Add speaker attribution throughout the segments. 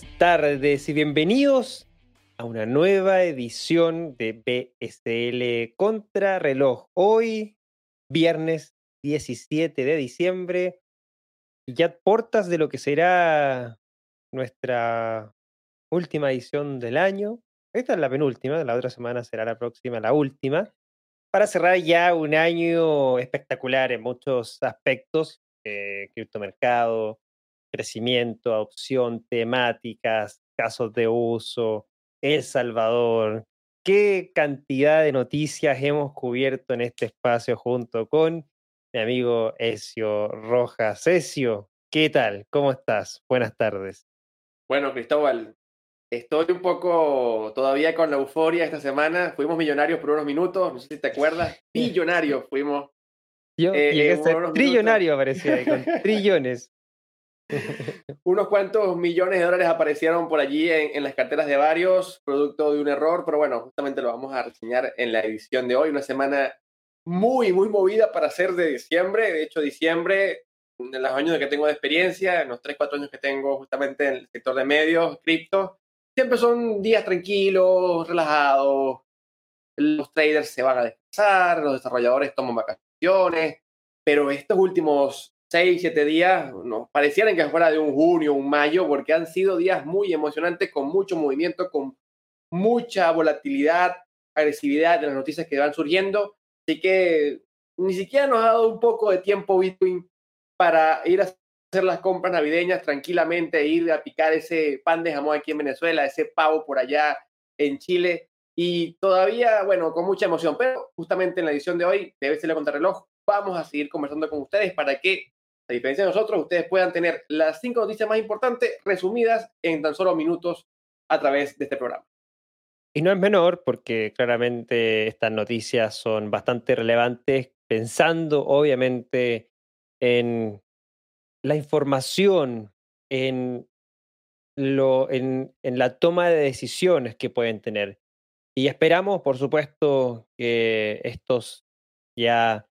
Speaker 1: Buenas tardes y bienvenidos a una nueva edición de BSL Contrarreloj. Hoy, viernes 17 de diciembre, ya portas de lo que será nuestra última edición del año. Esta es la penúltima, la otra semana será la próxima, la última, para cerrar ya un año espectacular en muchos aspectos, eh, criptomercado, crecimiento, adopción, temáticas, casos de uso, El Salvador. ¿Qué cantidad de noticias hemos cubierto en este espacio junto con mi amigo Ezio Rojas? Ezio, ¿qué tal? ¿Cómo estás? Buenas tardes.
Speaker 2: Bueno, Cristóbal, estoy un poco todavía con la euforia esta semana. Fuimos millonarios por unos minutos, no sé si te acuerdas. Millonarios fuimos.
Speaker 1: Yo
Speaker 2: Eh,
Speaker 1: llegué a
Speaker 2: eh,
Speaker 1: ser trillonario, aparecía ahí, con trillones.
Speaker 2: Unos cuantos millones de dólares aparecieron por allí en, las carteras de varios, producto de un error, pero bueno, justamente lo vamos a reseñar en la edición de hoy. Una semana muy, muy movida para ser de diciembre. De hecho, diciembre, en los años que tengo de experiencia, en los 3, 4 años que tengo justamente en el sector de medios, cripto, siempre son días tranquilos, relajados. Los traders se van a descansar, los desarrolladores toman vacaciones, pero estos últimos 6, 7 días nos parecieran que fuera de un junio, un mayo, porque han sido días muy emocionantes, con mucho movimiento, con mucha volatilidad, agresividad de las noticias que van surgiendo. Así que ni siquiera nos ha dado un poco de tiempo Bitcoin para ir a hacer las compras navideñas tranquilamente, ir a picar ese pan de jamón aquí en Venezuela, ese pavo por allá en Chile. Y todavía, bueno, con mucha emoción, pero justamente en la edición de hoy de BCL Contrarreloj vamos a seguir conversando con ustedes para que, a diferencia de nosotros, ustedes puedan tener las cinco noticias más importantes resumidas en tan solo minutos a través de este programa.
Speaker 1: Y no es menor porque claramente estas noticias son bastante relevantes, pensando obviamente en la información, en, lo, en, en la toma de decisiones que pueden tener. Y esperamos, por supuesto, que estos ya,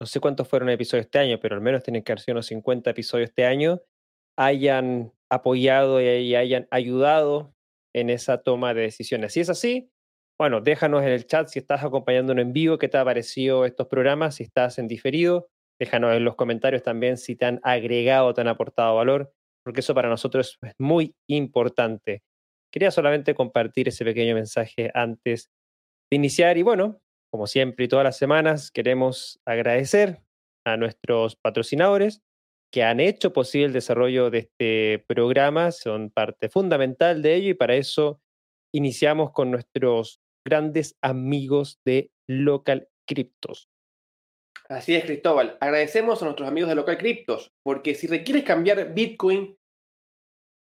Speaker 1: no sé cuántos fueron episodios este año, pero al menos tienen que haber sido unos 50 episodios este año, hayan apoyado y hayan ayudado en esa toma de decisiones. Si es así, bueno, déjanos en el chat si estás acompañándonos en vivo, qué te ha parecido estos programas, si estás en diferido, déjanos en los comentarios también si te han agregado, te han aportado valor, porque eso para nosotros es muy importante. Quería solamente compartir ese pequeño mensaje antes de iniciar y bueno, como siempre y todas las semanas, queremos agradecer a nuestros patrocinadores que han hecho posible el desarrollo de este programa, son parte fundamental de ello y para eso iniciamos con nuestros grandes amigos de Local Cryptos.
Speaker 2: Así es, Cristóbal. Agradecemos a nuestros amigos de Local Cryptos, porque si requieres cambiar Bitcoin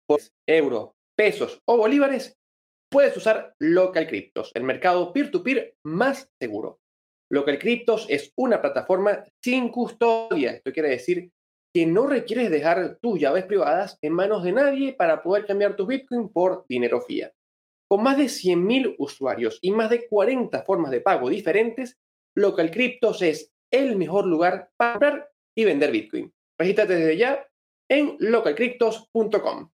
Speaker 2: por euros, pesos o bolívares, puedes usar Local Cryptos, el mercado peer-to-peer más seguro. Local Cryptos es una plataforma sin custodia. Esto quiere decir que no requieres dejar tus llaves privadas en manos de nadie para poder cambiar tu Bitcoin por dinero fiat. Con más de 100.000 usuarios y más de 40 formas de pago diferentes, Local Cryptos es el mejor lugar para comprar y vender Bitcoin. Regístrate desde ya en localcryptos.com.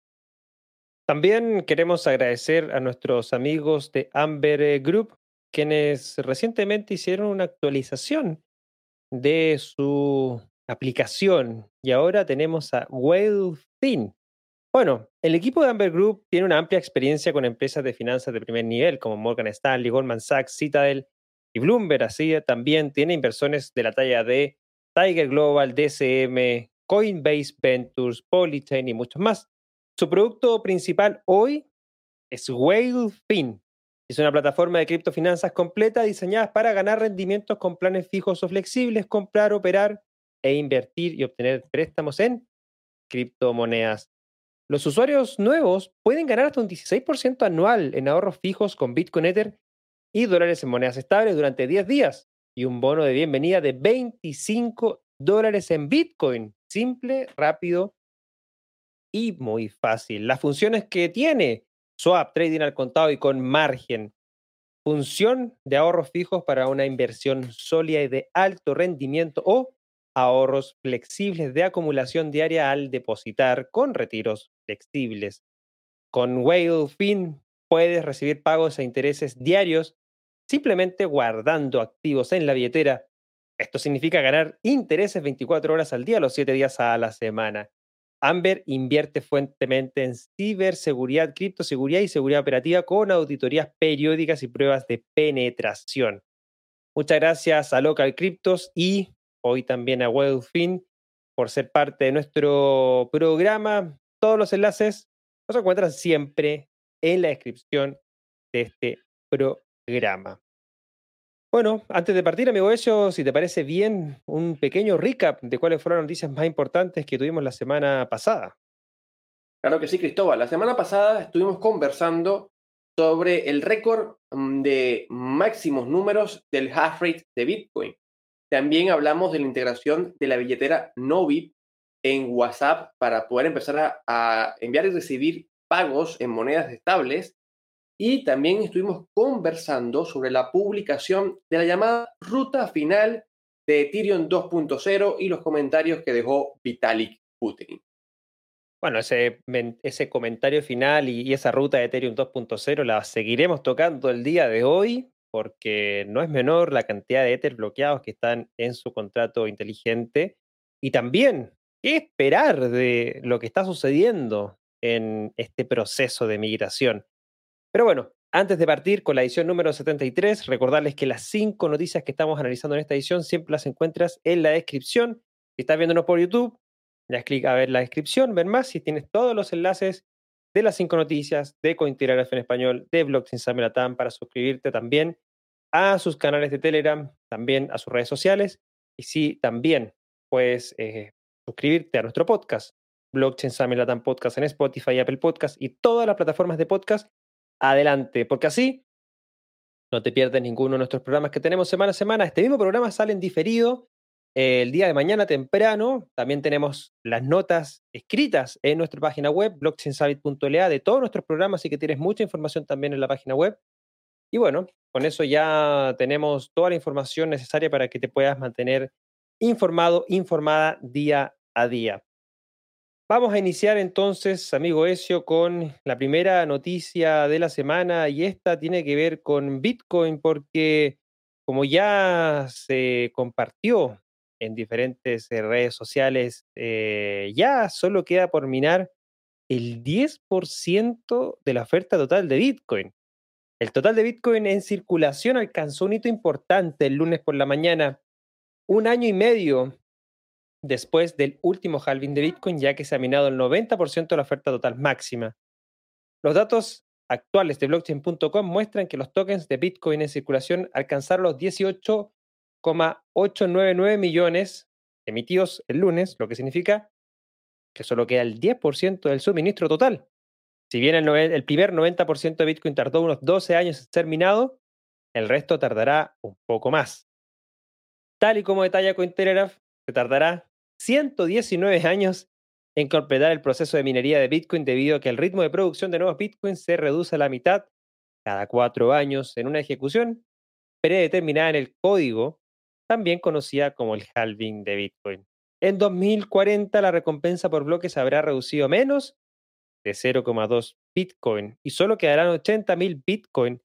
Speaker 1: También queremos agradecer a nuestros amigos de Amber eh, Group, quienes recientemente hicieron una actualización de su aplicación y ahora tenemos a Whalefin. Bueno, el equipo de Amber Group tiene una amplia experiencia con empresas de finanzas de primer nivel como Morgan Stanley, Goldman Sachs, Citadel y Bloomberg. Así también tiene inversiones de la talla de Tiger Global, DCM, Coinbase Ventures, Polychain y muchos más. Su producto principal hoy es Whalefin. Es una plataforma de criptofinanzas completa diseñada para ganar rendimientos con planes fijos o flexibles, comprar, operar e invertir y obtener préstamos en criptomonedas. Los usuarios nuevos pueden ganar hasta un 16% anual en ahorros fijos con Bitcoin Ether y dólares en monedas estables durante 10 días y un bono de bienvenida de 25 dólares en Bitcoin. Simple, rápido y muy fácil. Las funciones que tiene swap, trading al contado y con margen. Función de ahorros fijos para una inversión sólida y de alto rendimiento o ahorros flexibles de acumulación diaria al depositar con retiros flexibles. Con Whalefin puedes recibir pagos e intereses diarios simplemente guardando activos en la billetera. Esto significa ganar intereses 24 horas al día, los 7 días a la semana. Amber invierte fuertemente en ciberseguridad, criptoseguridad y seguridad operativa con auditorías periódicas y pruebas de penetración. Muchas gracias a Local Cryptos y hoy también a Webfin por ser parte de nuestro programa. Todos los enlaces los encuentran siempre en la descripción de este programa. Bueno, antes de partir, amigo Eso, si te parece bien, un pequeño recap de cuáles fueron las noticias más importantes que tuvimos la semana pasada.
Speaker 2: Claro que sí, Cristóbal. La semana pasada estuvimos conversando sobre el récord mm, de máximos números del hash rate de Bitcoin. También hablamos de la integración de la billetera Novit en WhatsApp para poder empezar a, enviar y recibir pagos en monedas estables. Y también estuvimos conversando sobre la publicación de la llamada ruta final de Ethereum 2.0 y los comentarios que dejó Vitalik Buterin.
Speaker 1: Bueno, ese, ese comentario final y, y, esa ruta de Ethereum 2.0 la seguiremos tocando el día de hoy porque no es menor la cantidad de Ether bloqueados que están en su contrato inteligente. Y también, ¿qué esperar de lo que está sucediendo en este proceso de migración? Pero bueno, antes de partir con la edición número 73, recordarles que las cinco noticias que estamos analizando en esta edición siempre las encuentras en la descripción. Si estás viéndonos por YouTube, das clic a ver la descripción, ver más, si tienes todos los enlaces de las cinco noticias, de Cointelegraph en español, de Blockchain Samelatam, para suscribirte también a sus canales de Telegram, también a sus redes sociales. Y sí, también puedes eh, suscribirte a nuestro podcast, Blockchain Samelatam Podcast en Spotify, Apple Podcast y todas las plataformas de podcast. Adelante, porque así no te pierdes ninguno de nuestros programas que tenemos semana a semana. Este mismo programa sale en diferido el día de mañana temprano también tenemos las notas escritas en nuestra página web, blockchainsummit.la, de todos nuestros programas, así que tienes mucha información también en la página web. Y bueno, con eso ya tenemos toda la información necesaria para que te puedas mantener informado, informada día a día. Vamos a iniciar entonces, amigo Ezio, con la primera noticia de la semana y esta tiene que ver con Bitcoin porque como ya se compartió en diferentes eh, redes sociales, eh, ya solo queda por minar el 10% de la oferta total de Bitcoin. El total de Bitcoin en circulación alcanzó un hito importante el lunes por la mañana, un año y medio después del último halving de Bitcoin, ya que se ha minado el 90% de la oferta total máxima. Los datos actuales de blockchain.com muestran que los tokens de Bitcoin en circulación alcanzaron los 18 899 millones emitidos el lunes, lo que significa que solo queda el 10% del suministro total. Si bien el, el primer 90% de Bitcoin tardó unos 12 años en ser minado, el resto tardará un poco más. Tal y como detalla Cointelegraph, se tardará 119 años en completar el proceso de minería de Bitcoin debido a que el ritmo de producción de nuevos Bitcoins se reduce a la mitad cada cuatro años en una ejecución predeterminada en el código también conocida como el halving de Bitcoin. En 2040 la recompensa por bloque se habrá reducido menos de 0,2 Bitcoin y solo quedarán 80.000 Bitcoin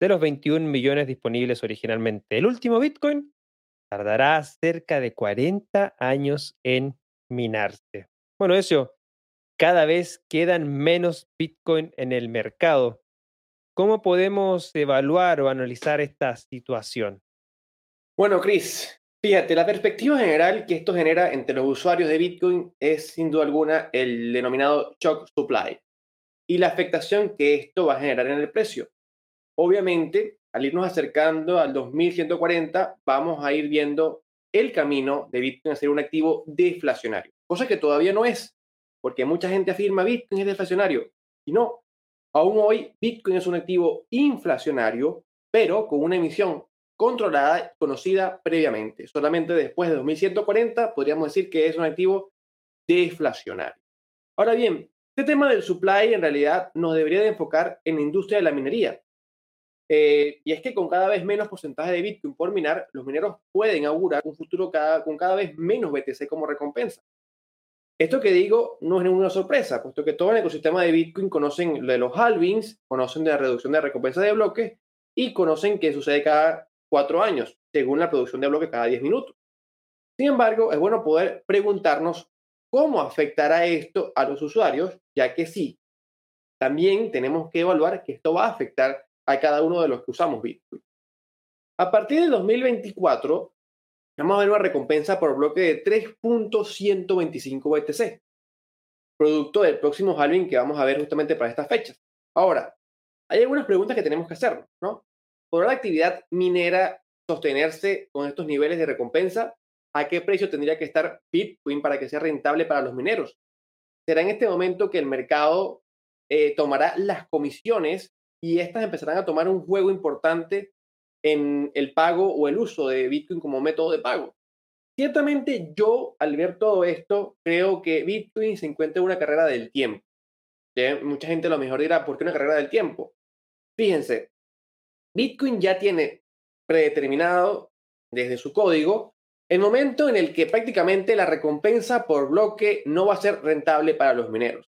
Speaker 1: de los 21 millones disponibles originalmente. El último Bitcoin tardará cerca de 40 años en minarse. Bueno, eso, cada vez quedan menos Bitcoin en el mercado. ¿Cómo podemos evaluar o analizar esta situación?
Speaker 2: Bueno, Chris, fíjate, la perspectiva general que esto genera entre los usuarios de Bitcoin es sin duda alguna el denominado shock supply y la afectación que esto va a generar en el precio. Obviamente, al irnos acercando al 2140, vamos a ir viendo el camino de Bitcoin a ser un activo deflacionario, cosa que todavía no es, porque mucha gente afirma Bitcoin es deflacionario y no. Aún hoy, Bitcoin es un activo inflacionario, pero con una emisión controlada conocida previamente. Solamente después de 2140 podríamos decir que es un activo deflacionario. Ahora bien, este tema del supply en realidad nos debería de enfocar en la industria de la minería. Eh, y es que con cada vez menos porcentaje de Bitcoin por minar, los mineros pueden augurar un futuro cada, con cada vez menos BTC como recompensa. Esto que digo no es ninguna sorpresa, puesto que todo el ecosistema de Bitcoin conocen de los halvings, conocen de la reducción de recompensa de bloques y conocen que sucede cada cuatro años, según la producción de bloques cada diez minutos. Sin embargo, es bueno poder preguntarnos cómo afectará esto a los usuarios, ya que sí, también tenemos que evaluar que esto va a afectar a cada uno de los que usamos Bitcoin. A partir del 2024, vamos a ver una recompensa por bloque de 3.125 BTC, producto del próximo halving que vamos a ver justamente para estas fechas. Ahora, hay algunas preguntas que tenemos que hacer, ¿no? ¿Podrá la actividad minera sostenerse con estos niveles de recompensa? ¿A qué precio tendría que estar Bitcoin para que sea rentable para los mineros? ¿Será en este momento que el mercado eh, tomará las comisiones y estas empezarán a tomar un juego importante en el pago o el uso de Bitcoin como método de pago. Ciertamente yo, al ver todo esto, creo que Bitcoin se encuentra en una carrera del tiempo. Mucha gente lo mejor dirá, ¿por qué una carrera del tiempo? Fíjense, Bitcoin ya tiene predeterminado desde su código el momento en el que prácticamente la recompensa por bloque no va a ser rentable para los mineros.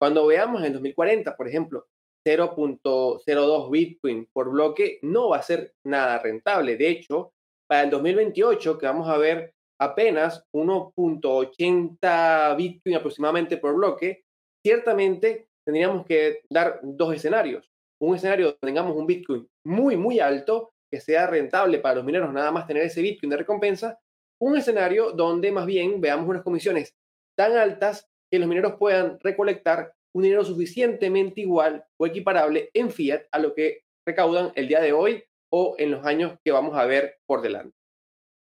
Speaker 2: Cuando veamos en 2040, por ejemplo, 0.02 Bitcoin por bloque no va a ser nada rentable. De hecho, para el 2028, que vamos a ver apenas 1.80 Bitcoin aproximadamente por bloque, ciertamente tendríamos que dar dos escenarios. Un escenario donde tengamos un Bitcoin muy, muy alto, que sea rentable para los mineros nada más tener ese Bitcoin de recompensa. Un escenario donde más bien veamos unas comisiones tan altas que los mineros puedan recolectar un dinero suficientemente igual o equiparable en fiat a lo que recaudan el día de hoy o en los años que vamos a ver por delante.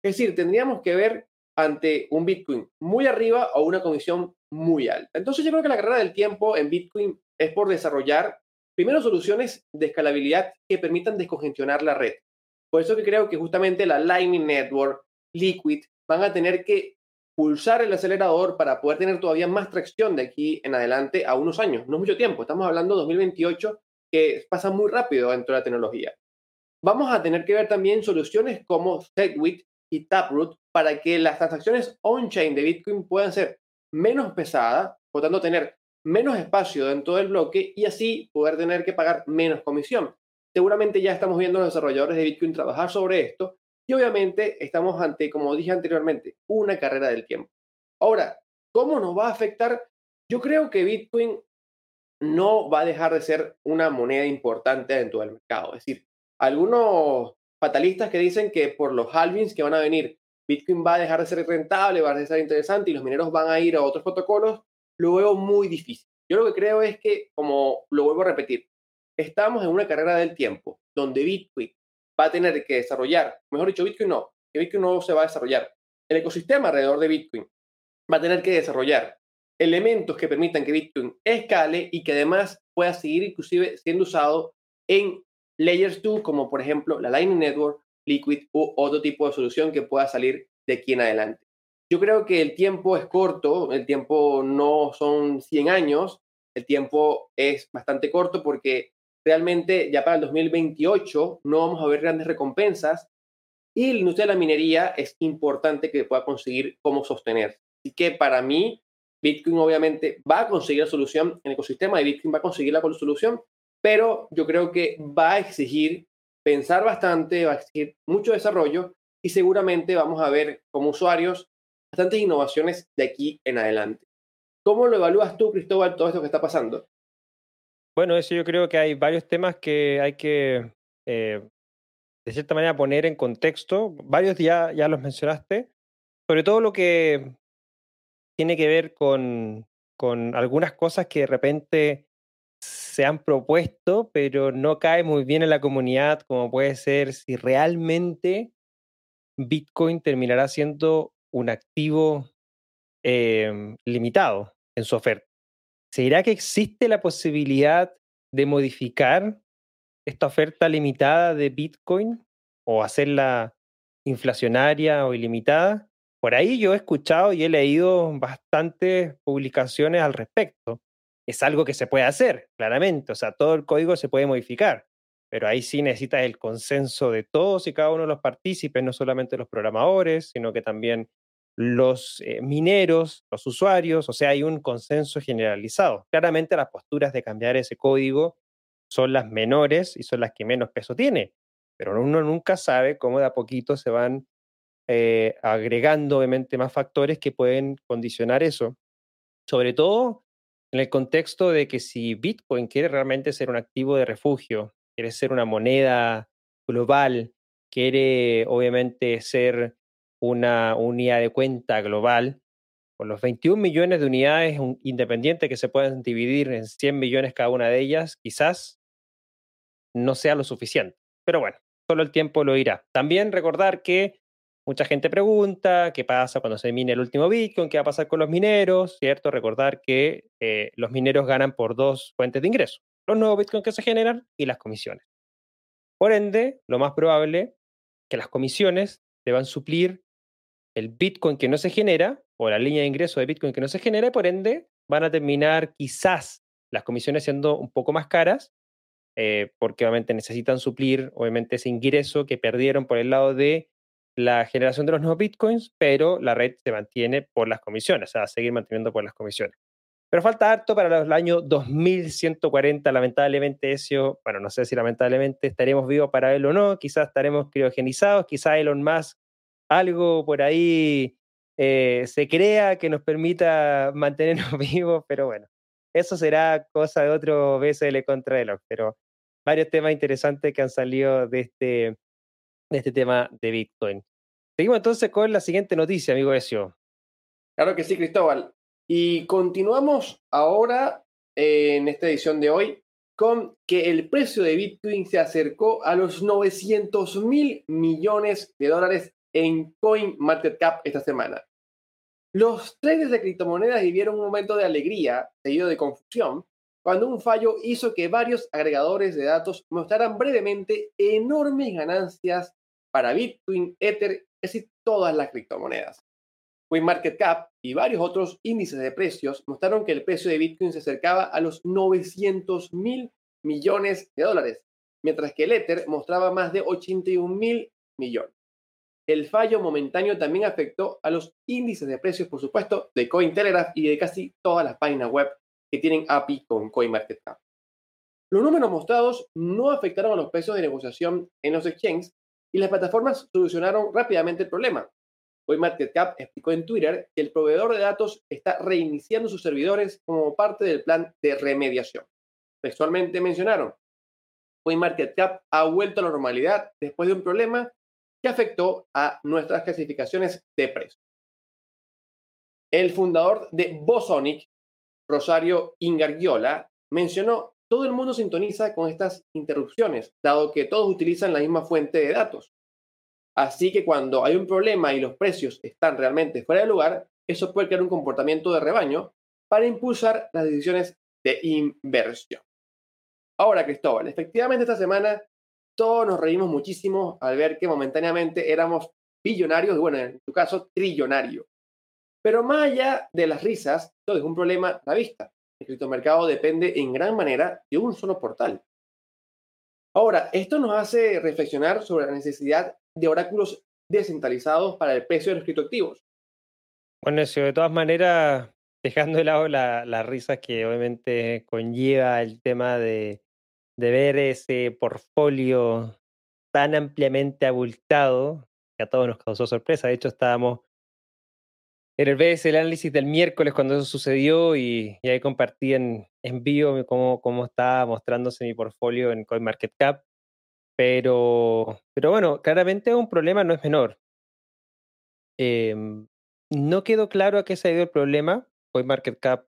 Speaker 2: Es decir, tendríamos que ver ante un Bitcoin muy arriba o una comisión muy alta. Entonces yo creo que la carrera del tiempo en Bitcoin es por desarrollar primero soluciones de escalabilidad que permitan descongestionar la red. Por eso que creo que justamente la Lightning Network, Liquid, van a tener que pulsar el acelerador para poder tener todavía más tracción de aquí en adelante a unos años. No es mucho tiempo, estamos hablando de 2028, que pasa muy rápido dentro de la tecnología. Vamos a tener que ver también soluciones como Segwit y Taproot para que las transacciones on-chain de Bitcoin puedan ser menos pesadas, por tanto tener menos espacio dentro del bloque y así poder tener que pagar menos comisión. Seguramente ya estamos viendo a los desarrolladores de Bitcoin trabajar sobre esto y obviamente estamos ante, como dije anteriormente, una carrera del tiempo. Ahora, ¿cómo nos va a afectar? Yo creo que Bitcoin no va a dejar de ser una moneda importante dentro del mercado. Es decir, algunos fatalistas que dicen que por los halvings que van a venir, Bitcoin va a dejar de ser rentable, va a dejar de ser interesante y los mineros van a ir a otros protocolos, lo veo muy difícil. Yo lo que creo es que, como lo vuelvo a repetir, estamos en una carrera del tiempo donde Bitcoin va a tener que desarrollar, mejor dicho, Bitcoin no, que Bitcoin no se va a desarrollar. El ecosistema alrededor de Bitcoin va a tener que desarrollar elementos que permitan que Bitcoin escale y que además pueda seguir inclusive siendo usado en layers 2, como por ejemplo la Lightning Network, Liquid u otro tipo de solución que pueda salir de aquí en adelante. Yo creo que el tiempo es corto, el tiempo no son 100 años, el tiempo es bastante corto porque realmente ya para el 2028 no vamos a ver grandes recompensas y la industria de la minería es importante que pueda conseguir cómo sostener. Así que para mí, Bitcoin obviamente va a conseguir la solución, el ecosistema de Bitcoin va a conseguir la solución, pero yo creo que va a exigir pensar bastante, va a exigir mucho desarrollo y seguramente vamos a ver como usuarios bastantes innovaciones de aquí en adelante. ¿Cómo lo evalúas tú, Cristóbal, todo esto que está pasando?
Speaker 1: Bueno, eso yo creo que hay varios temas que hay que, eh, de cierta manera, poner en contexto. Varios ya, ya los mencionaste. Sobre todo lo que tiene que ver con, con algunas cosas que de repente se han propuesto, pero no cae muy bien en la comunidad, como puede ser si realmente Bitcoin terminará siendo un activo em, limitado en su oferta. ¿Será que existe la posibilidad de modificar esta oferta limitada de Bitcoin o hacerla inflacionaria o ilimitada? Por ahí yo he escuchado y he leído bastantes publicaciones al respecto. Es algo que se puede hacer, claramente. O sea, todo el código se puede modificar. pero ahí sí necesitas el consenso de todos y cada uno de los partícipes, no solamente los programadores, sino que también los eh, mineros, los usuarios, o sea, hay un consenso generalizado. Claramente las posturas de cambiar ese código son las menores y son las que menos peso tiene, pero uno nunca sabe cómo de a poquito se van eh, agregando obviamente más factores que pueden condicionar eso, sobre todo en el contexto de que si Bitcoin quiere realmente ser un activo de refugio, quiere ser una moneda global, quiere obviamente ser una unidad de cuenta global, con los 21 millones de unidades independientes que se pueden dividir en 100 millones cada una de ellas, quizás no sea lo suficiente. Pero bueno, solo el tiempo lo irá. También recordar que mucha gente pregunta qué pasa cuando se mine el último Bitcoin, qué va a pasar con los mineros, ¿cierto? Recordar que eh, los mineros ganan por dos fuentes de ingreso, los nuevos Bitcoin que se generan y las comisiones. Por ende, lo más probable que las comisiones deban suplir el Bitcoin que no se genera o la línea de ingreso de Bitcoin que no se genera y por ende van a terminar quizás las comisiones siendo un poco más caras eh, porque obviamente necesitan suplir obviamente ese ingreso que perdieron por el lado de la generación de los nuevos bitcoins, pero la red se mantiene por las comisiones, o sea, seguir manteniendo por las comisiones. Pero falta harto para el año 2140, lamentablemente eso, bueno, no sé si lamentablemente estaremos vivos para él o no, quizás estaremos criogenizados, quizás Elon Musk algo por ahí eh, se crea que nos permita mantenernos vivos, pero bueno, eso será cosa de otro BSL contra Elon, pero varios temas interesantes que han salido de este, de este tema de Bitcoin. Seguimos entonces con la siguiente noticia, amigo Ezio.
Speaker 2: Claro que sí, Cristóbal. Y continuamos ahora en esta edición de hoy con que el precio de Bitcoin se acercó a los 900 mil millones de dólares en CoinMarketCap esta semana. Los traders de criptomonedas vivieron un momento de alegría, seguido de confusión, cuando un fallo hizo que varios agregadores de datos mostraran brevemente enormes ganancias para Bitcoin, Ether, y casi todas las criptomonedas. CoinMarketCap y varios otros índices de precios mostraron que el precio de Bitcoin se acercaba a los 900 mil millones de dólares, mientras que el Ether mostraba más de 81 mil millones. El fallo momentáneo también afectó a los índices de precios, por supuesto, de Cointelegraph y de casi todas las páginas web que tienen API con CoinMarketCap. Los números mostrados no afectaron a los precios de negociación en los exchanges y las plataformas solucionaron rápidamente el problema. CoinMarketCap explicó en Twitter que el proveedor de datos está reiniciando sus servidores como parte del plan de remediación. Textualmente mencionaron, CoinMarketCap ha vuelto a la normalidad después de un problema que afectó a nuestras clasificaciones de precios. El fundador de Bosonic, Rosario Ingargiola, mencionó, todo el mundo sintoniza con estas interrupciones, dado que todos utilizan la misma fuente de datos. Así que cuando hay un problema y los precios están realmente fuera de lugar, eso puede crear un comportamiento de rebaño para impulsar las decisiones de inversión. Ahora, Cristóbal, efectivamente esta semana todos nos reímos muchísimo al ver que momentáneamente éramos billonarios, y bueno, en tu caso, trillonario. Pero más allá de las risas, todo es un problema la vista. El criptomercado depende en gran manera de un solo portal. Ahora, esto nos hace reflexionar sobre la necesidad de oráculos descentralizados para el precio de los criptoactivos.
Speaker 1: Bueno, eso de todas maneras, dejando de lado las risas que obviamente conlleva el tema de, de ver ese portfolio tan ampliamente abultado que a todos nos causó sorpresa. De hecho, estábamos en el análisis del miércoles cuando eso sucedió y, ahí compartí en, en vivo cómo, cómo estaba mostrándose mi portfolio en CoinMarketCap. Pero, pero bueno, claramente un problema no es menor. Em, no quedó claro a qué se ido el problema. CoinMarketCap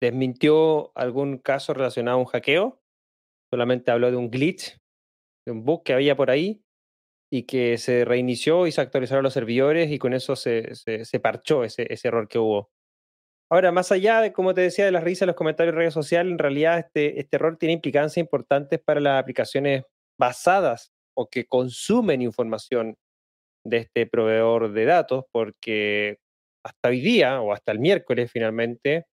Speaker 1: desmintió algún caso relacionado a un hackeo solamente habló de un glitch, de un bug que había por ahí y que se reinició y se actualizaron los servidores y con eso se, parchó ese, error que hubo. Ahora, más allá de, como te decía, de las risas los comentarios en redes sociales, en realidad este, este error tiene implicancias importantes para las aplicaciones basadas o que consumen información de este proveedor de datos, porque hasta hoy día o hasta el miércoles finalmente,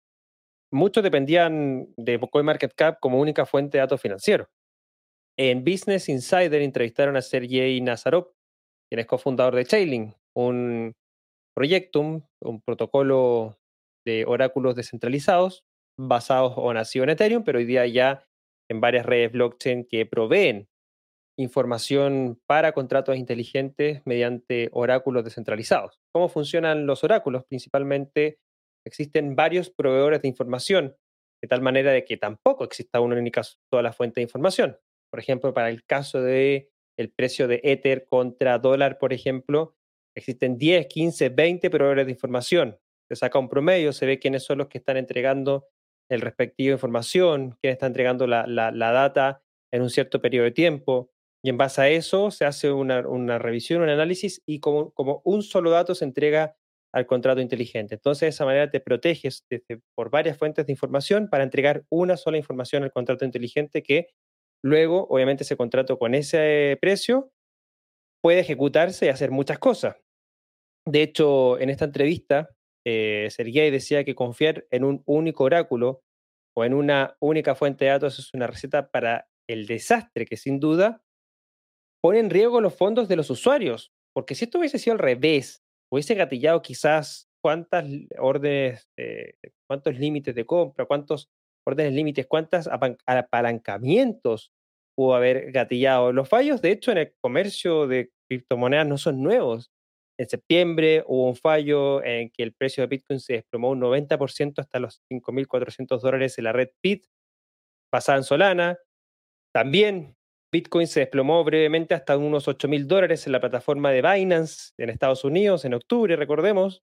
Speaker 1: muchos dependían de CoinMarketCap como única fuente de datos financieros. En Business Insider entrevistaron a Sergey Nazarov, quien es cofundador de Chainlink, un proyecto, un protocolo de oráculos descentralizados basados o nacido en Ethereum, pero hoy día ya en varias redes blockchain que proveen información para contratos inteligentes mediante oráculos descentralizados. ¿Cómo funcionan los oráculos? Principalmente existen varios proveedores de información, de tal manera de que tampoco exista una única sola fuente de información. Por ejemplo, para el caso de el precio de Ether contra dólar, por ejemplo, existen 10, 15, 20 proveedores de información. Se saca un promedio, se ve quiénes son los que están entregando el respectivo información, quién está entregando la, la data en un cierto periodo de tiempo, y en base a eso se hace una, revisión, un análisis y como, como, un solo dato se entrega al contrato inteligente. Entonces, de esa manera te proteges por varias fuentes de información para entregar una sola información al contrato inteligente que luego, obviamente, ese contrato con ese precio puede ejecutarse y hacer muchas cosas. De hecho, en esta entrevista, eh, Sergey decía que confiar en un único oráculo o en una única fuente de datos es una receta para el desastre que sin duda pone en riesgo los fondos de los usuarios. Porque si esto hubiese sido al revés, hubiese gatillado quizás cuántas órdenes, eh, cuántos límites de compra, cuántos órdenes límites, cuántos apalancamientos pudo haber gatillado. Los fallos, de hecho, en el comercio de criptomonedas no son nuevos. En septiembre hubo un fallo en que el precio de Bitcoin se desplomó un 90% hasta los 5.400 dólares en la red PIT, basada en Solana. También Bitcoin se desplomó brevemente hasta unos 8 mil dólares en la plataforma de Binance en Estados Unidos en octubre, recordemos.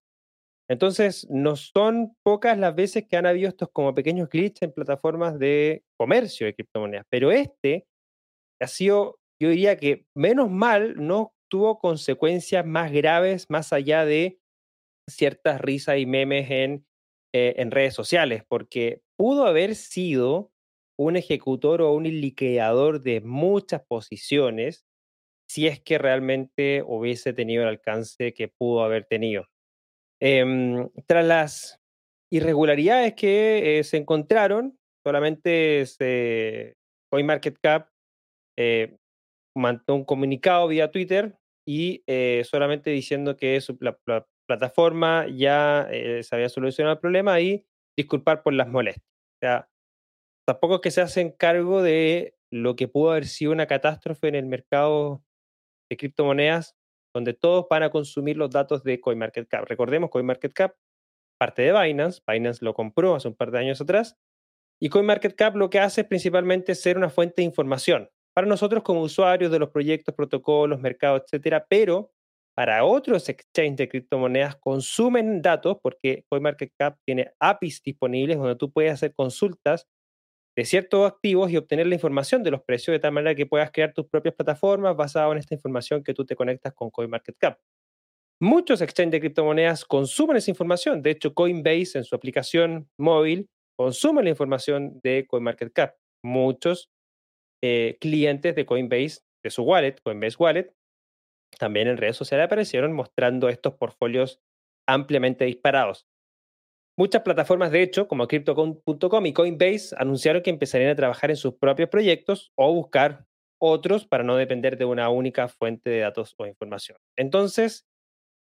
Speaker 1: Entonces, no son pocas las veces que han habido estos como pequeños glitches en plataformas de comercio de criptomonedas, pero este ha sido, yo diría que menos mal, no tuvo consecuencias más graves más allá de ciertas risas y memes en, eh, en redes sociales, porque pudo haber sido un ejecutor o un liquidador de muchas posiciones si es que realmente hubiese tenido el alcance que pudo haber tenido. Em, tras las irregularidades que eh, se encontraron, solamente se, CoinMarketCap eh, mandó un comunicado vía Twitter y eh, solamente diciendo que su, la, plataforma ya se había solucionado el problema y disculpar por las molestias. O sea, tampoco es que se hacen cargo de lo que pudo haber sido una catástrofe en el mercado de criptomonedas, donde todos van a consumir los datos de CoinMarketCap. Recordemos, CoinMarketCap parte de Binance, Binance lo compró hace un par de años atrás, y CoinMarketCap lo que hace es principalmente ser una fuente de información para nosotros como usuarios de los proyectos, protocolos, mercados, etcétera, pero para otros exchanges de criptomonedas consumen datos porque CoinMarketCap tiene APIs disponibles donde tú puedes hacer consultas de ciertos activos y obtener la información de los precios de tal manera que puedas crear tus propias plataformas basadas en esta información que tú te conectas con CoinMarketCap. Muchos exchanges de criptomonedas consumen esa información. De hecho, Coinbase en su aplicación móvil consume la información de CoinMarketCap. Muchos eh, clientes de Coinbase, de su wallet, Coinbase Wallet, también en redes sociales aparecieron mostrando estos portfolios ampliamente disparados. Muchas plataformas, de hecho, como Crypto.com y Coinbase, anunciaron que empezarían a trabajar en sus propios proyectos o buscar otros para no depender de una única fuente de datos o información. Entonces,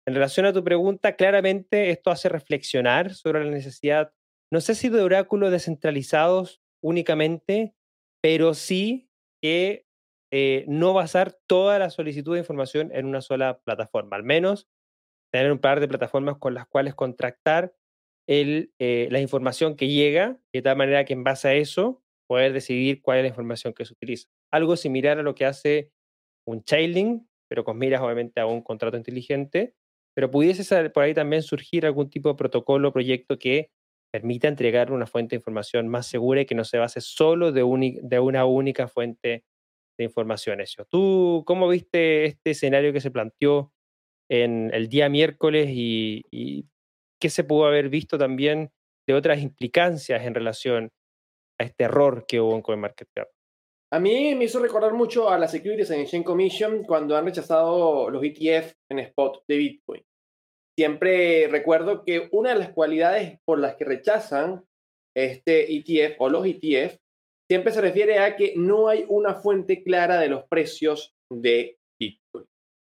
Speaker 1: en relación a tu pregunta, claramente esto hace reflexionar sobre la necesidad, no sé si de oráculos descentralizados únicamente, pero sí que eh, no basar toda la solicitud de información en una sola plataforma, al menos tener un par de plataformas con las cuales contractar el, eh, la información que llega, de tal manera que en base a eso poder decidir cuál es la información que se utiliza. Algo similar a lo que hace un Chainlink, pero con miras obviamente a un contrato inteligente, pero pudiese por ahí también surgir algún tipo de protocolo o proyecto que permita entregar una fuente de información más segura y que no se base solo de, de una única fuente de información. Eso. ¿Tú cómo viste este escenario que se planteó en el día miércoles y qué se pudo haber visto también de otras implicancias en relación a este error que hubo en CoinMarketCap?
Speaker 2: A mí me hizo recordar mucho a la Securities and Exchange Commission cuando han rechazado los ETF en spot de Bitcoin. Siempre recuerdo que una de las cualidades por las que rechazan este ETF o los ETF siempre se refiere a que no hay una fuente clara de los precios de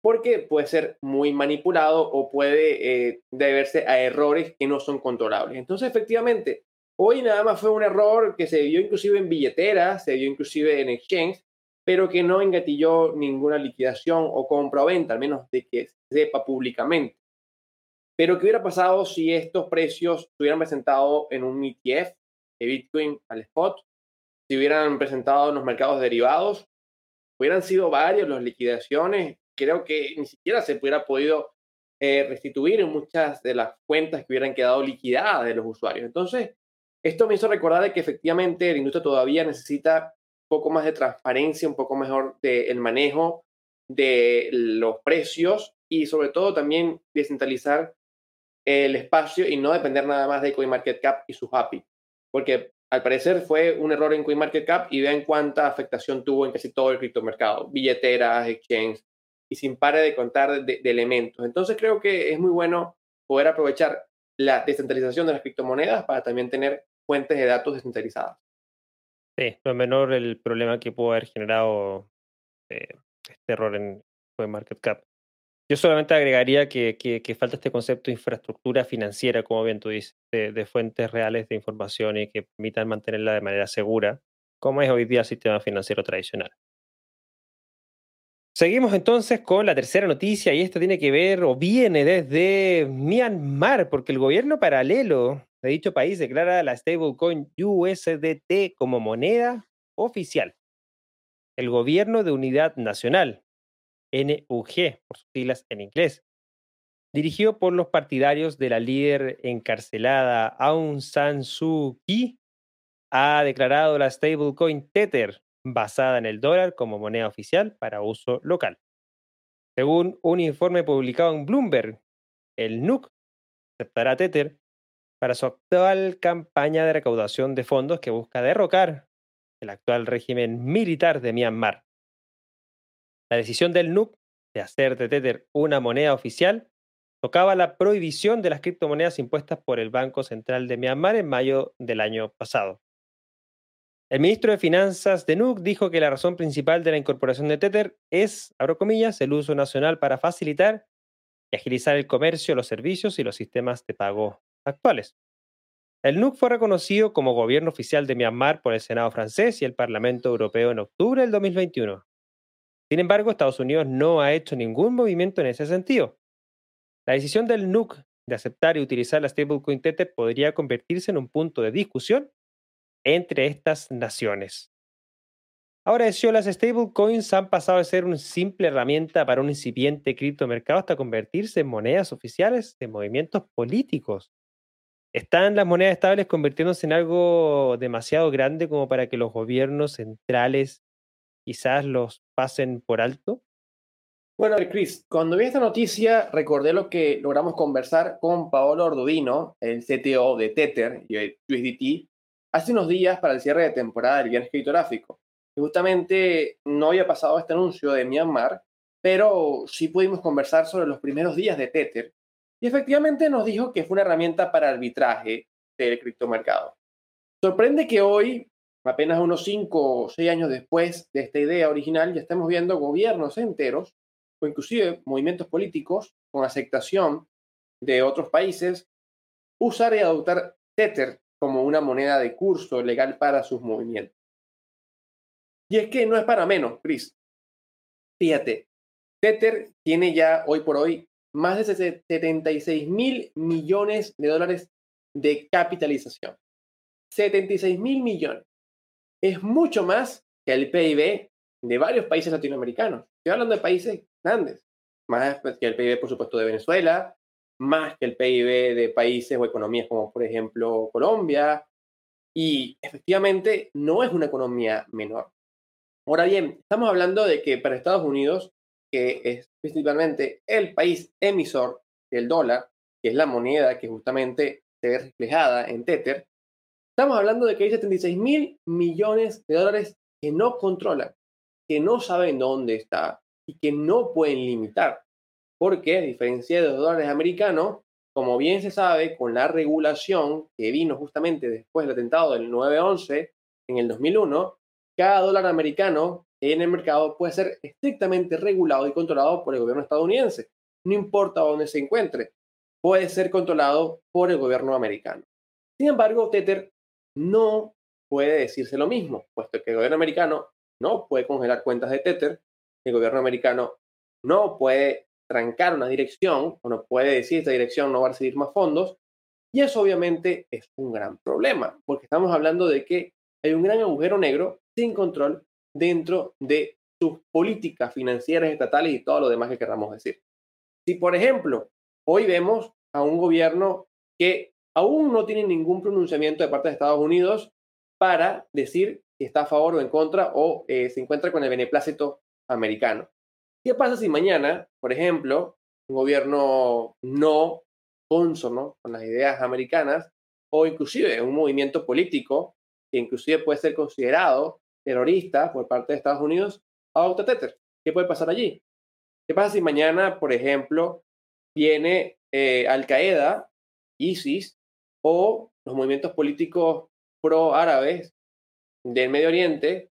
Speaker 2: porque puede ser muy manipulado o puede eh, deberse a errores que no son controlables. Entonces, efectivamente, hoy nada más fue un error que se vio inclusive en billeteras, se vio inclusive en exchange, pero que no engatilló ninguna liquidación o compra o venta, al menos de que sepa públicamente. Pero ¿qué hubiera pasado si estos precios se hubieran presentado en un ETF de Bitcoin al spot? Si hubieran presentado en los mercados derivados, hubieran sido varias las liquidaciones, creo que ni siquiera se hubiera podido eh, restituir en muchas de las cuentas que hubieran quedado liquidadas de los usuarios. Entonces, esto me hizo recordar de que efectivamente la industria todavía necesita poco más de transparencia, un poco mejor del manejo de los precios y sobre todo también descentralizar el espacio y no depender nada más de CoinMarketCap y su API. Porque al parecer fue un error en CoinMarketCap y vean cuánta afectación tuvo en casi todo el criptomercado, billeteras, exchange y sin pare de contar de, de elementos. Entonces creo que es muy bueno poder aprovechar la descentralización de las criptomonedas para también tener fuentes de datos descentralizadas.
Speaker 1: Sí, no es menor el problema que pudo haber generado eh, este error en CoinMarketCap. Yo solamente agregaría que, que, falta este concepto de infraestructura financiera, como bien tú dices, de, fuentes reales de información y que permitan mantenerla de manera segura, como es hoy día el sistema financiero tradicional. Seguimos entonces con la tercera noticia y esta tiene que ver o viene desde Myanmar, porque el gobierno paralelo de dicho país declara la stablecoin USDT como moneda oficial. El Gobierno de Unidad Nacional, NUG, por sus siglas en inglés, dirigido por los partidarios de la líder encarcelada Aung San Suu Kyi, ha declarado la stablecoin Tether, basada en el dólar, como moneda oficial para uso local. Según un informe publicado en Bloomberg, el NUC aceptará Tether para su actual campaña de recaudación de fondos que busca derrocar el actual régimen militar de Myanmar. La decisión del NUC de hacer de Tether una moneda oficial tocaba la prohibición de las criptomonedas impuestas por el Banco Central de Myanmar en mayo del año pasado. El ministro de Finanzas de NUC dijo que la razón principal de la incorporación de Tether es, abro comillas, el uso nacional para facilitar y agilizar el comercio, los servicios y los sistemas de pago actuales. El NUC fue reconocido como gobierno oficial de Myanmar por el Senado francés y el Parlamento Europeo en octubre del 2021. Sin embargo, Estados Unidos no ha hecho ningún movimiento en ese sentido. La decisión del NUC de aceptar y utilizar la stablecoin Tether podría convertirse en un punto de discusión entre estas naciones. Ahora, de las stablecoins han pasado de ser una simple herramienta para un incipiente criptomercado hasta convertirse en monedas oficiales de movimientos políticos. ¿Están las monedas estables convirtiéndose en algo demasiado grande como para que los gobiernos centrales quizás los pasen por alto?
Speaker 2: Bueno, Chris, cuando vi esta noticia recordé lo que logramos conversar con Paolo Ordovino, el CTO de Tether y USDT, hace unos días para el cierre de temporada del Viernes Criptográfico. Y justamente no había pasado este anuncio de Myanmar, pero sí pudimos conversar sobre los primeros días de Tether y efectivamente nos dijo que fue una herramienta para arbitraje del criptomercado. Sorprende que hoy, apenas unos 5 o 6 años después de esta idea original, ya estemos viendo gobiernos enteros o inclusive movimientos políticos con aceptación de otros países usar y adoptar Tether como una moneda de curso legal para sus movimientos. Y es que no es para menos, Chris. Fíjate, Tether tiene ya hoy por hoy más de 76 mil millones de dólares de capitalización. 76 mil millones. Es mucho más que el PIB de varios países latinoamericanos. Estoy hablando de países grandes. Más que el PIB, por supuesto, de Venezuela, más que el PIB de países o economías como, por ejemplo, Colombia. Y efectivamente no es una economía menor. Ahora bien, estamos hablando de que para Estados Unidos que es principalmente el país emisor del dólar, que es la moneda que justamente se ve reflejada en Tether, estamos hablando de que hay 76 mil millones de dólares que no controlan, que no saben dónde está y que no pueden limitar. Porque, a diferencia de los dólares americanos, como bien se sabe, con la regulación que vino justamente después del atentado del 9-11 en el 2001, cada dólar americano en el mercado puede ser estrictamente regulado y controlado por el gobierno estadounidense, no importa dónde se encuentre, puede ser controlado por el gobierno americano. Sin embargo, Tether no puede decirse lo mismo, puesto que el gobierno americano no puede congelar cuentas de Tether, el gobierno americano no puede trancar una dirección o no puede decir esta dirección no va a recibir más fondos. Y eso obviamente es un gran problema, porque estamos hablando de que hay un gran agujero negro sin control dentro de sus políticas financieras estatales y todo lo demás que queramos decir. Si, por ejemplo, hoy vemos a un gobierno que aún no tiene ningún pronunciamiento de parte de Estados Unidos para decir si está a favor o en contra o eh, se encuentra con el beneplácito americano. ¿Qué pasa si mañana, por ejemplo, un gobierno no consono con las ideas americanas o inclusive un movimiento político que inclusive puede ser considerado terrorista por parte de Estados Unidos adopta Tether? ¿Qué puede pasar allí? ¿Qué pasa si mañana, por ejemplo, viene eh, Al Qaeda, ISIS o los movimientos políticos pro-árabes del Medio Oriente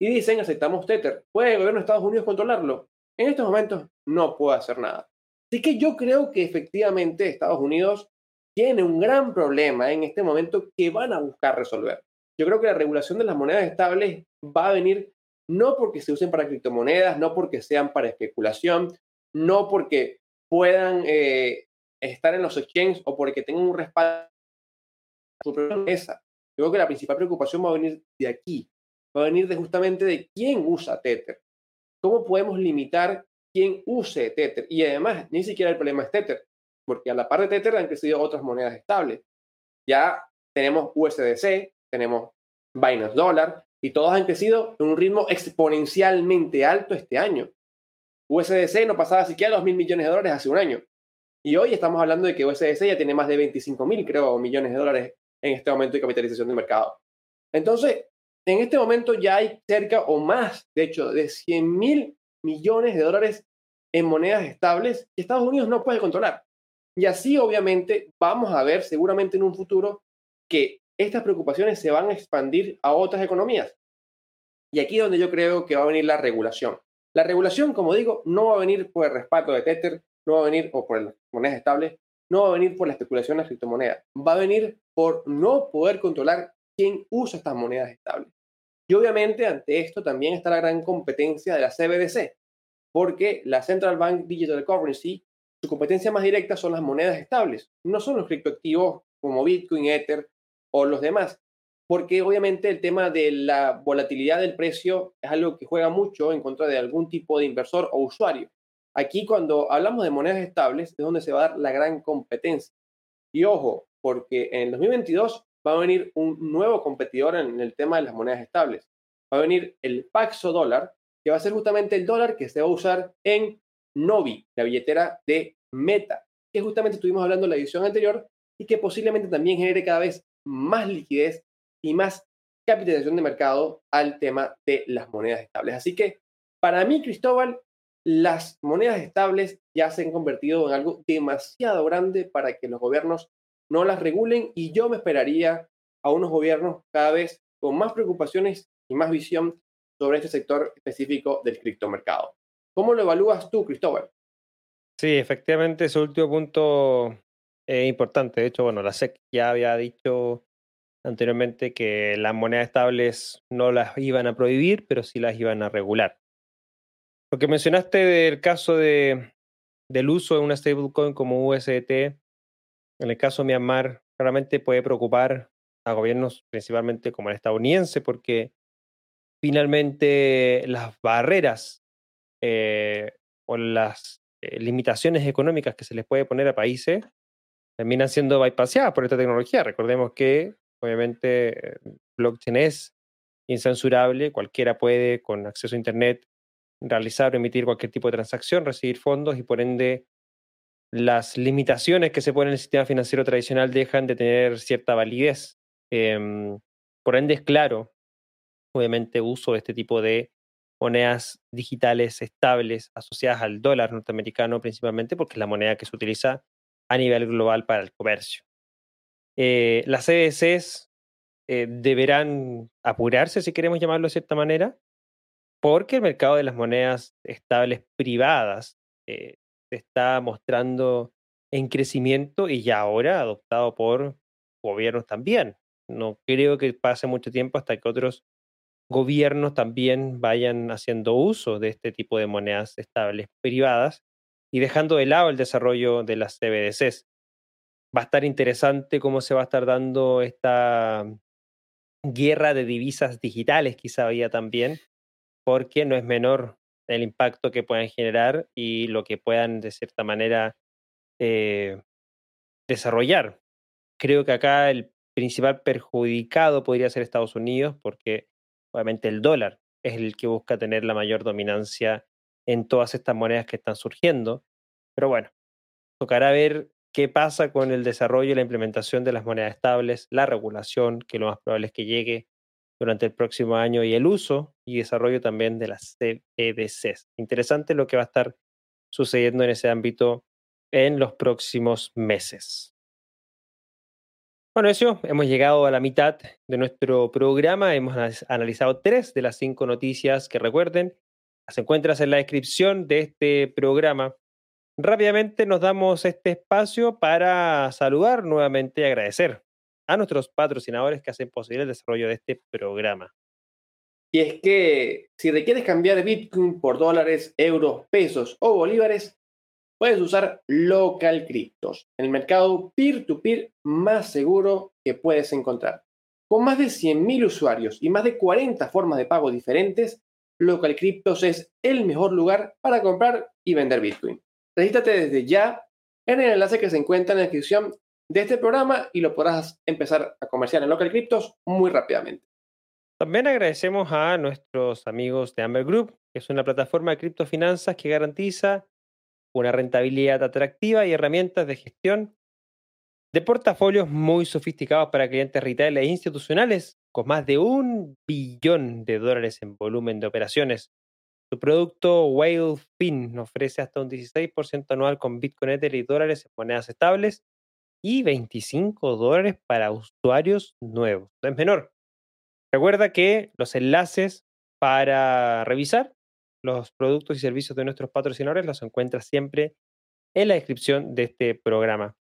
Speaker 2: y dicen aceptamos Tether? ¿Puede el gobierno de Estados Unidos controlarlo? En estos momentos no puede hacer nada. Así que yo creo que efectivamente Estados Unidos tiene un gran problema en este momento que van a buscar resolver. Yo creo que la regulación de las monedas estables va a venir no porque se usen para criptomonedas, no porque sean para especulación, no porque puedan eh, estar en los exchanges o porque tengan un respaldo. Esa. Yo creo que la principal preocupación va a venir de aquí, va a venir de justamente de quién usa Tether. ¿Cómo podemos limitar quién use Tether? Y además, ni siquiera el problema es Tether, porque a la par de Tether han crecido otras monedas estables. Ya tenemos USDC, tenemos Binance Dollar, y todos han crecido en un ritmo exponencialmente alto este año. USDC no pasaba siquiera los mil millones de dólares hace un año. Y hoy estamos hablando de que USDC ya tiene más de 25 mil, creo, millones de dólares en este momento de capitalización de mercado. Entonces, en este momento ya hay cerca o más, de hecho, de 100 mil millones de dólares en monedas estables que Estados Unidos no puede controlar. Y así, obviamente, vamos a ver seguramente en un futuro que estas preocupaciones se van a expandir a otras economías. Y aquí es donde yo creo que va a venir la regulación. La regulación, como digo, no va a venir por el respaldo de Tether, no va a venir por las monedas estables, no va a venir por la especulación de las criptomonedas, va a venir por no poder controlar quién usa estas monedas estables. Y obviamente ante esto también está la gran competencia de la CBDC, porque la Central Bank Digital Currency, su competencia más directa son las monedas estables, no son los criptoactivos como Bitcoin, Ether o los demás, porque obviamente el tema de la volatilidad del precio es algo que juega mucho en contra de algún tipo de inversor o usuario. Aquí cuando hablamos de monedas estables es donde se va a dar la gran competencia. Y ojo, porque en el 2022 va a venir un nuevo competidor en el tema de las monedas estables. Va a venir el Paxo dólar, que va a ser justamente el dólar que se va a usar en Novi, la billetera de Meta, que justamente estuvimos hablando en la edición anterior y que posiblemente también genere cada vez más liquidez y más capitalización de mercado al tema de las monedas estables. Así que para mí, Cristóbal, las monedas estables ya se han convertido en algo demasiado grande para que los gobiernos no las regulen y yo me esperaría a unos gobiernos cada vez con más preocupaciones y más visión sobre este sector específico del criptomercado. ¿Cómo lo evalúas tú, Cristóbal?
Speaker 1: Sí, efectivamente, ese último punto es importante. De hecho, bueno, la SEC ya había dicho anteriormente que las monedas estables no las iban a prohibir, pero sí las iban a regular. Lo que mencionaste del caso de, del uso de una stablecoin como USDT, en el caso de Myanmar, claramente puede preocupar a gobiernos principalmente como el estadounidense, porque finalmente las barreras eh, o las eh, limitaciones económicas que se les puede poner a países terminan siendo bypasadas por esta tecnología. Recordemos que obviamente blockchain es incensurable, cualquiera puede con acceso a Internet realizar o emitir cualquier tipo de transacción, recibir fondos y por ende las limitaciones que se ponen en el sistema financiero tradicional dejan de tener cierta validez. Em, por ende es claro, obviamente, uso de este tipo de monedas digitales estables asociadas al dólar norteamericano principalmente porque es la moneda que se utiliza a nivel global para el comercio. Eh, las CDCs eh, deberán apurarse, si queremos llamarlo de cierta manera, porque el mercado de las monedas estables privadas eh, está mostrando en crecimiento y ya ahora adoptado por gobiernos también. No creo que pase mucho tiempo hasta que otros gobiernos también vayan haciendo uso de este tipo de monedas estables privadas y dejando de lado el desarrollo de las CBDCs. Va a estar interesante cómo se va a estar dando esta guerra de divisas digitales, quizá había también, porque no es menor el impacto que puedan generar y lo que puedan, de cierta manera, eh, desarrollar. Creo que acá el principal perjudicado podría ser Estados Unidos, porque obviamente el dólar es el que busca tener la mayor dominancia en todas estas monedas que están surgiendo. Pero bueno, tocará ver qué pasa con el desarrollo y la implementación de las monedas estables, la regulación, que lo más probable es que llegue durante el próximo año, y el uso y desarrollo también de las CBDCs. Interesante lo que va a estar sucediendo en ese ámbito en los próximos meses. Bueno, eso, hemos llegado a la mitad de nuestro programa. Hemos analizado tres de las cinco noticias que recuerden. Las encuentras en la descripción de este programa. Rápidamente nos damos este espacio para saludar nuevamente y agradecer a nuestros patrocinadores que hacen posible el desarrollo de este programa.
Speaker 2: Y es que si requieres cambiar Bitcoin por dólares, euros, pesos o bolívares, puedes usar Local Cryptos, el mercado peer-to-peer más seguro que puedes encontrar. Con más de 100.000 usuarios y más de 40 formas de pago diferentes, Local Cryptos es el mejor lugar para comprar y vender Bitcoin. Regístrate desde ya en el enlace que se encuentra en la descripción de este programa y lo podrás empezar a comerciar en Local Cryptos muy rápidamente.
Speaker 1: También agradecemos a nuestros amigos de Amber Group, que es una plataforma de criptofinanzas que garantiza una rentabilidad atractiva y herramientas de gestión de portafolios muy sofisticados para clientes retail e institucionales, con más de un billón de dólares en volumen de operaciones. Su producto Whale Fin ofrece hasta un 16% anual con Bitcoin Ether y dólares en monedas estables y 25 dólares para usuarios nuevos. No es menor. Recuerda que los enlaces para revisar los productos y servicios de nuestros patrocinadores los encuentras siempre en la descripción de este programa.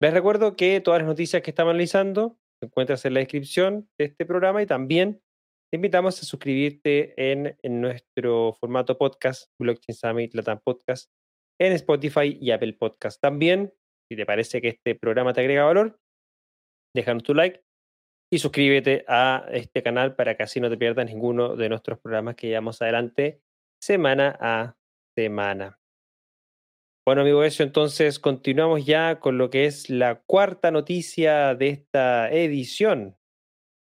Speaker 1: Les recuerdo que todas las noticias que estamos analizando se encuentras en la descripción de este programa y también te invitamos a suscribirte en, nuestro formato podcast, Blockchain Summit Latam Podcast, en Spotify y Apple Podcast. También, si te parece que este programa te agrega valor, déjanos tu like y suscríbete a este canal para que así no te pierdas ninguno de nuestros programas que llevamos adelante semana a semana. Bueno, amigo eso entonces continuamos ya con lo que es la cuarta noticia de esta edición.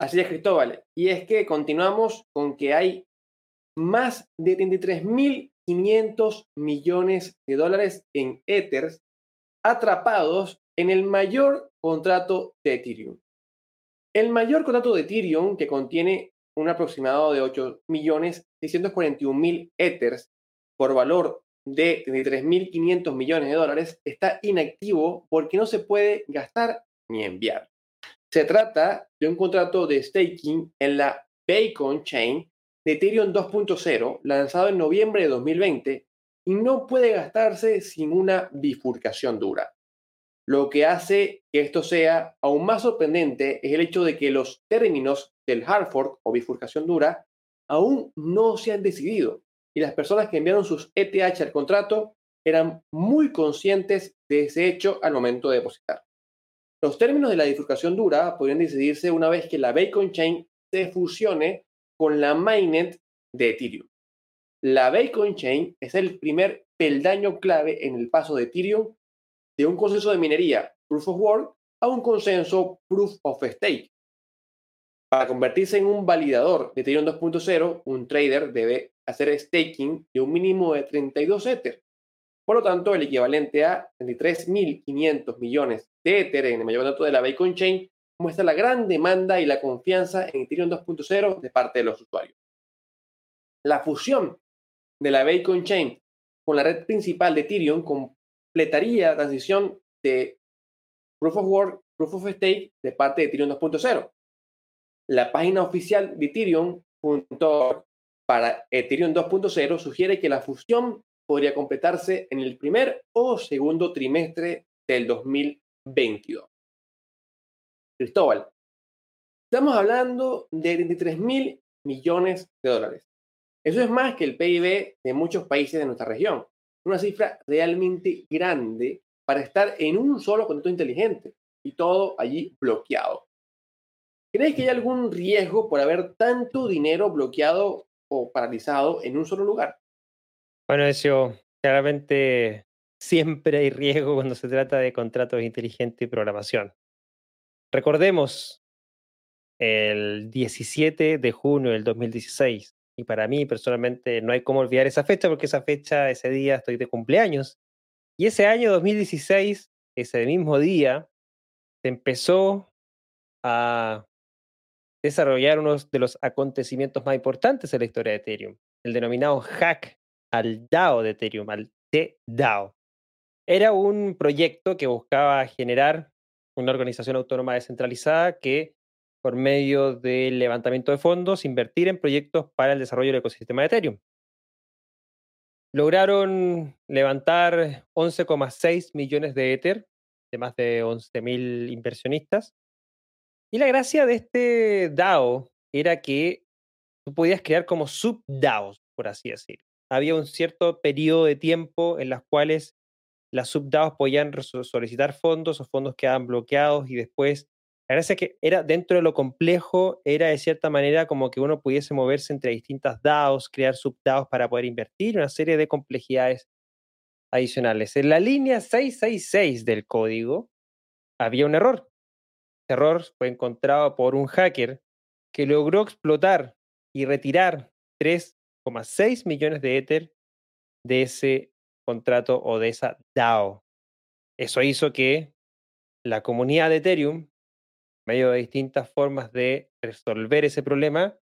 Speaker 2: Así es, Cristóbal. Y es que continuamos con que hay más de 33.500 millones de dólares en Ethers atrapados en el mayor contrato de Ethereum. El mayor contrato de Ethereum, que contiene un aproximado de 8.641.000 Ethers por valor de 33.500 millones de dólares, está inactivo porque no se puede gastar ni enviar. Se trata de un contrato de staking en la Bacon Chain de Ethereum 2.0 lanzado en noviembre de 2020 y no puede gastarse sin una bifurcación dura. Lo que hace que esto sea aún más sorprendente es el hecho de que los términos del hard fork o bifurcación dura aún no se han decidido y las personas que enviaron sus ETH al contrato eran muy conscientes de ese hecho al momento de depositar. Los términos de la bifurcación dura podrían decidirse una vez que la Bacon Chain se fusione con la mainnet de Ethereum. La Bacon Chain es el primer peldaño clave en el paso de Ethereum de un consenso de minería Proof of Work a un consenso Proof of Stake. Para convertirse en un validador de Ethereum 2.0, un trader debe hacer staking de un mínimo de 32 Ether. Por lo tanto, el equivalente a 33.500 millones de Ether en el mayor dato de la Bitcoin Chain muestra la gran demanda y la confianza en Ethereum 2.0 de parte de los usuarios. La fusión de la Bitcoin Chain con la red principal de Ethereum completaría la transición de Proof of Work, Proof of Stake de parte de Ethereum 2.0. la página oficial de Ethereum para Ethereum 2.0 sugiere que la fusión podría completarse en el primer o segundo trimestre del 2022. Cristóbal, estamos hablando de 23 mil millones de dólares. Eso es más que el PIB de muchos países de nuestra región. Una cifra realmente grande para estar en un solo contrato inteligente y todo allí bloqueado. ¿Crees que hay algún riesgo por haber tanto dinero bloqueado o paralizado en un solo lugar?
Speaker 1: Bueno, eso claramente siempre hay riesgo cuando se trata de contratos inteligentes y programación. Recordemos el 17 de junio del 2016, y para mí personalmente no hay cómo olvidar esa fecha porque esa fecha, ese día estoy de cumpleaños. Y ese año 2016, ese mismo día, se empezó a desarrollar uno de los acontecimientos más importantes en la historia de Ethereum, el denominado hack al DAO de Ethereum, al T-DAO. Era un proyecto que buscaba generar una organización autónoma descentralizada que, por medio del levantamiento de fondos, invertir en proyectos para el desarrollo del ecosistema de Ethereum. Lograron levantar 11,6 millones de Ether de más de 11.000 inversionistas y la gracia de este DAO era que tú podías crear como sub-DAOs, por así decirlo. Había un cierto periodo de tiempo en las cuales las sub-DAOs podían solicitar fondos o fondos quedaban bloqueados y después, la gracia es que era dentro de lo complejo, era de cierta manera como que uno pudiese moverse entre distintas DAOs, crear sub-DAOs para poder invertir, una serie de complejidades adicionales. En la línea 666 del código había un error error fue encontrado por un hacker que logró explotar y retirar 3,6 millones de Ether de ese contrato o de esa DAO. Eso hizo que la comunidad de Ethereum, medio de distintas formas de resolver ese problema,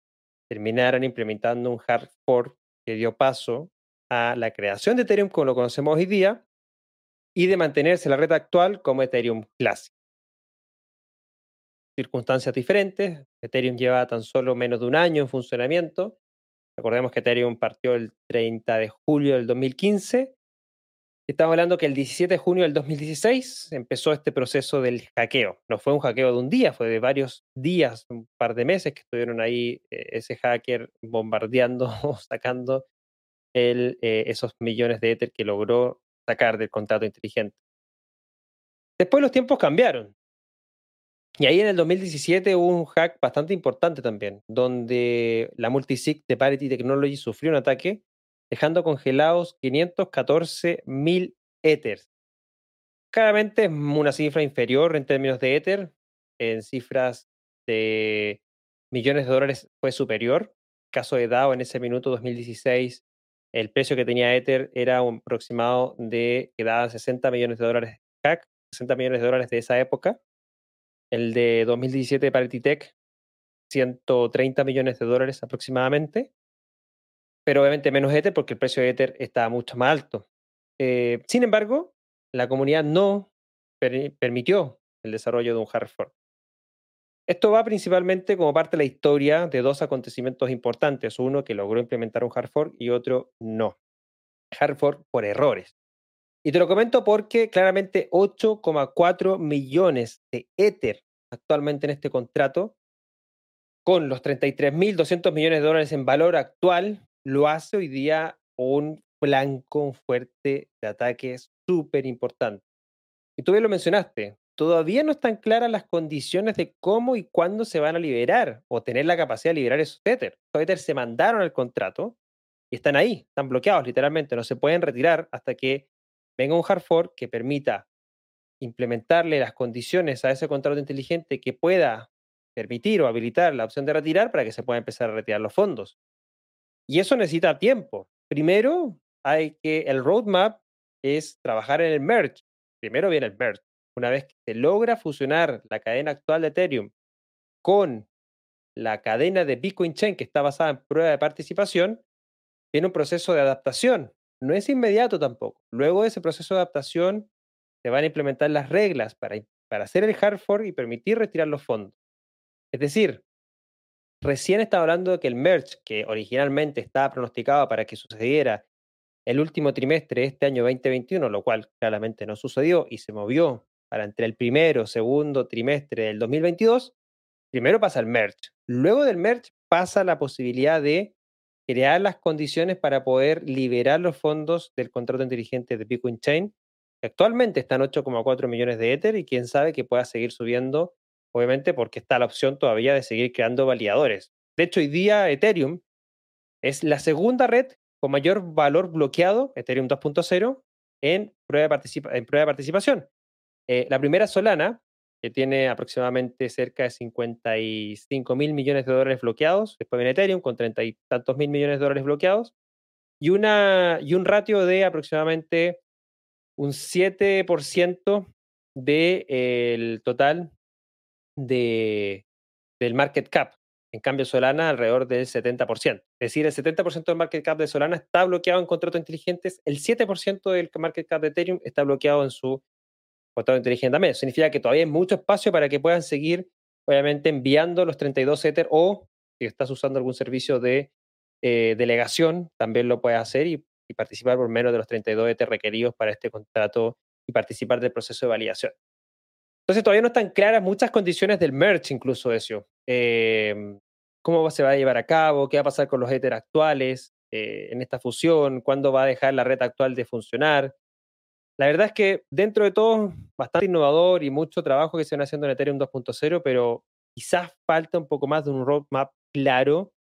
Speaker 1: terminaran implementando un hard fork que dio paso a la creación de Ethereum como lo conocemos hoy día y de mantenerse la red actual como Ethereum Classic circunstancias diferentes. Ethereum lleva tan solo menos de un año en funcionamiento. Recordemos que Ethereum partió el 30 de julio del 2015. Estamos hablando que el 17 de junio del 2016 empezó este proceso del hackeo. No fue un hackeo de un día, fue de varios días, un par de meses que estuvieron ahí eh, ese hacker bombardeando o sacando eh, esos millones de Ether que logró sacar del contrato inteligente. Después los tiempos cambiaron. Y ahí en el 2017 hubo un hack bastante importante también, donde la multisig de Parity Technology sufrió un ataque, dejando congelados 514 mil Ethers. Claramente es una cifra inferior en términos de Ether, en cifras de millones de dólares fue superior. Caso de DAO en ese minuto 2016, el precio que tenía Ether era un aproximado de que daba 60 millones de dólares hack, 60 millones de dólares de esa época el de 2017 para Tech, 130 millones de dólares aproximadamente. Pero obviamente menos Ether porque el precio de Ether está mucho más alto. Eh, sin embargo, la comunidad no permitió el desarrollo de un hard fork. Esto va principalmente como parte de la historia de dos acontecimientos importantes, uno que logró implementar un hard fork y otro no. Hard fork por errores. Y te lo comento porque claramente 8,4 millones de Ether actualmente en este contrato, con los 33.200 millones de dólares en valor actual, lo hace hoy día un blanco fuerte de ataques súper importante. Y tú bien lo mencionaste, todavía no están claras las condiciones de cómo y cuándo se van a liberar o tener la capacidad de liberar esos Ether. Esos Ether se mandaron al contrato y están ahí, están bloqueados literalmente, no se pueden retirar hasta que venga un hard fork que permita implementarle las condiciones a ese contrato inteligente que pueda permitir o habilitar la opción de retirar para que se pueda empezar a retirar los fondos. Y eso necesita tiempo. Primero, hay que el roadmap es trabajar en el merge. Primero viene el merge. Una vez que se logra fusionar la cadena actual de Ethereum con la cadena de Bitcoin Chain que está basada en prueba de participación, viene un proceso de adaptación no es inmediato tampoco. Luego de ese proceso de adaptación, se van a implementar las reglas para, para hacer el hard fork y permitir retirar los fondos. Es decir, recién estaba hablando de que el merge, que originalmente estaba pronosticado para que sucediera el último trimestre de este año 2021, lo cual claramente no sucedió y se movió para entre el primero, segundo trimestre del 2022, primero pasa el merge. Luego del merge pasa la posibilidad de crear las condiciones para poder liberar los fondos del contrato inteligente de Bitcoin Chain, que actualmente están 8,4 millones de Ether y quién sabe que pueda seguir subiendo, obviamente porque está la opción todavía de seguir creando validadores. De hecho, hoy día Ethereum es la segunda red con mayor valor bloqueado, Ethereum 2.0, en, prueba de en prueba de participación. Eh, la primera Solana, que tiene aproximadamente cerca de 55 mil millones de dólares bloqueados. Después viene Ethereum con 30 y tantos mil millones de dólares bloqueados. Y, una, y un ratio de aproximadamente un 7% del total de, del market cap. En cambio, Solana alrededor del 70%. Es decir, el 70% del market cap de Solana está bloqueado en contratos inteligentes, el 7% del market cap de Ethereum está bloqueado en su contrato inteligente también. significa que todavía hay mucho espacio para que puedan seguir, obviamente, enviando los 32 Ether o si estás usando algún servicio de eh, delegación, también lo puedes hacer y, participar por menos de los 32 Ether requeridos para este contrato y participar del proceso de validación. Entonces todavía no están claras muchas condiciones del merge incluso eso. Eh, ¿Cómo se va a llevar a cabo? ¿Qué va a pasar con los Ether actuales eh, en esta fusión? ¿Cuándo va a dejar la red actual de funcionar? La verdad es que dentro de todo, bastante innovador y mucho trabajo que se van haciendo en Ethereum 2.0, pero quizás falta un poco más de un roadmap claro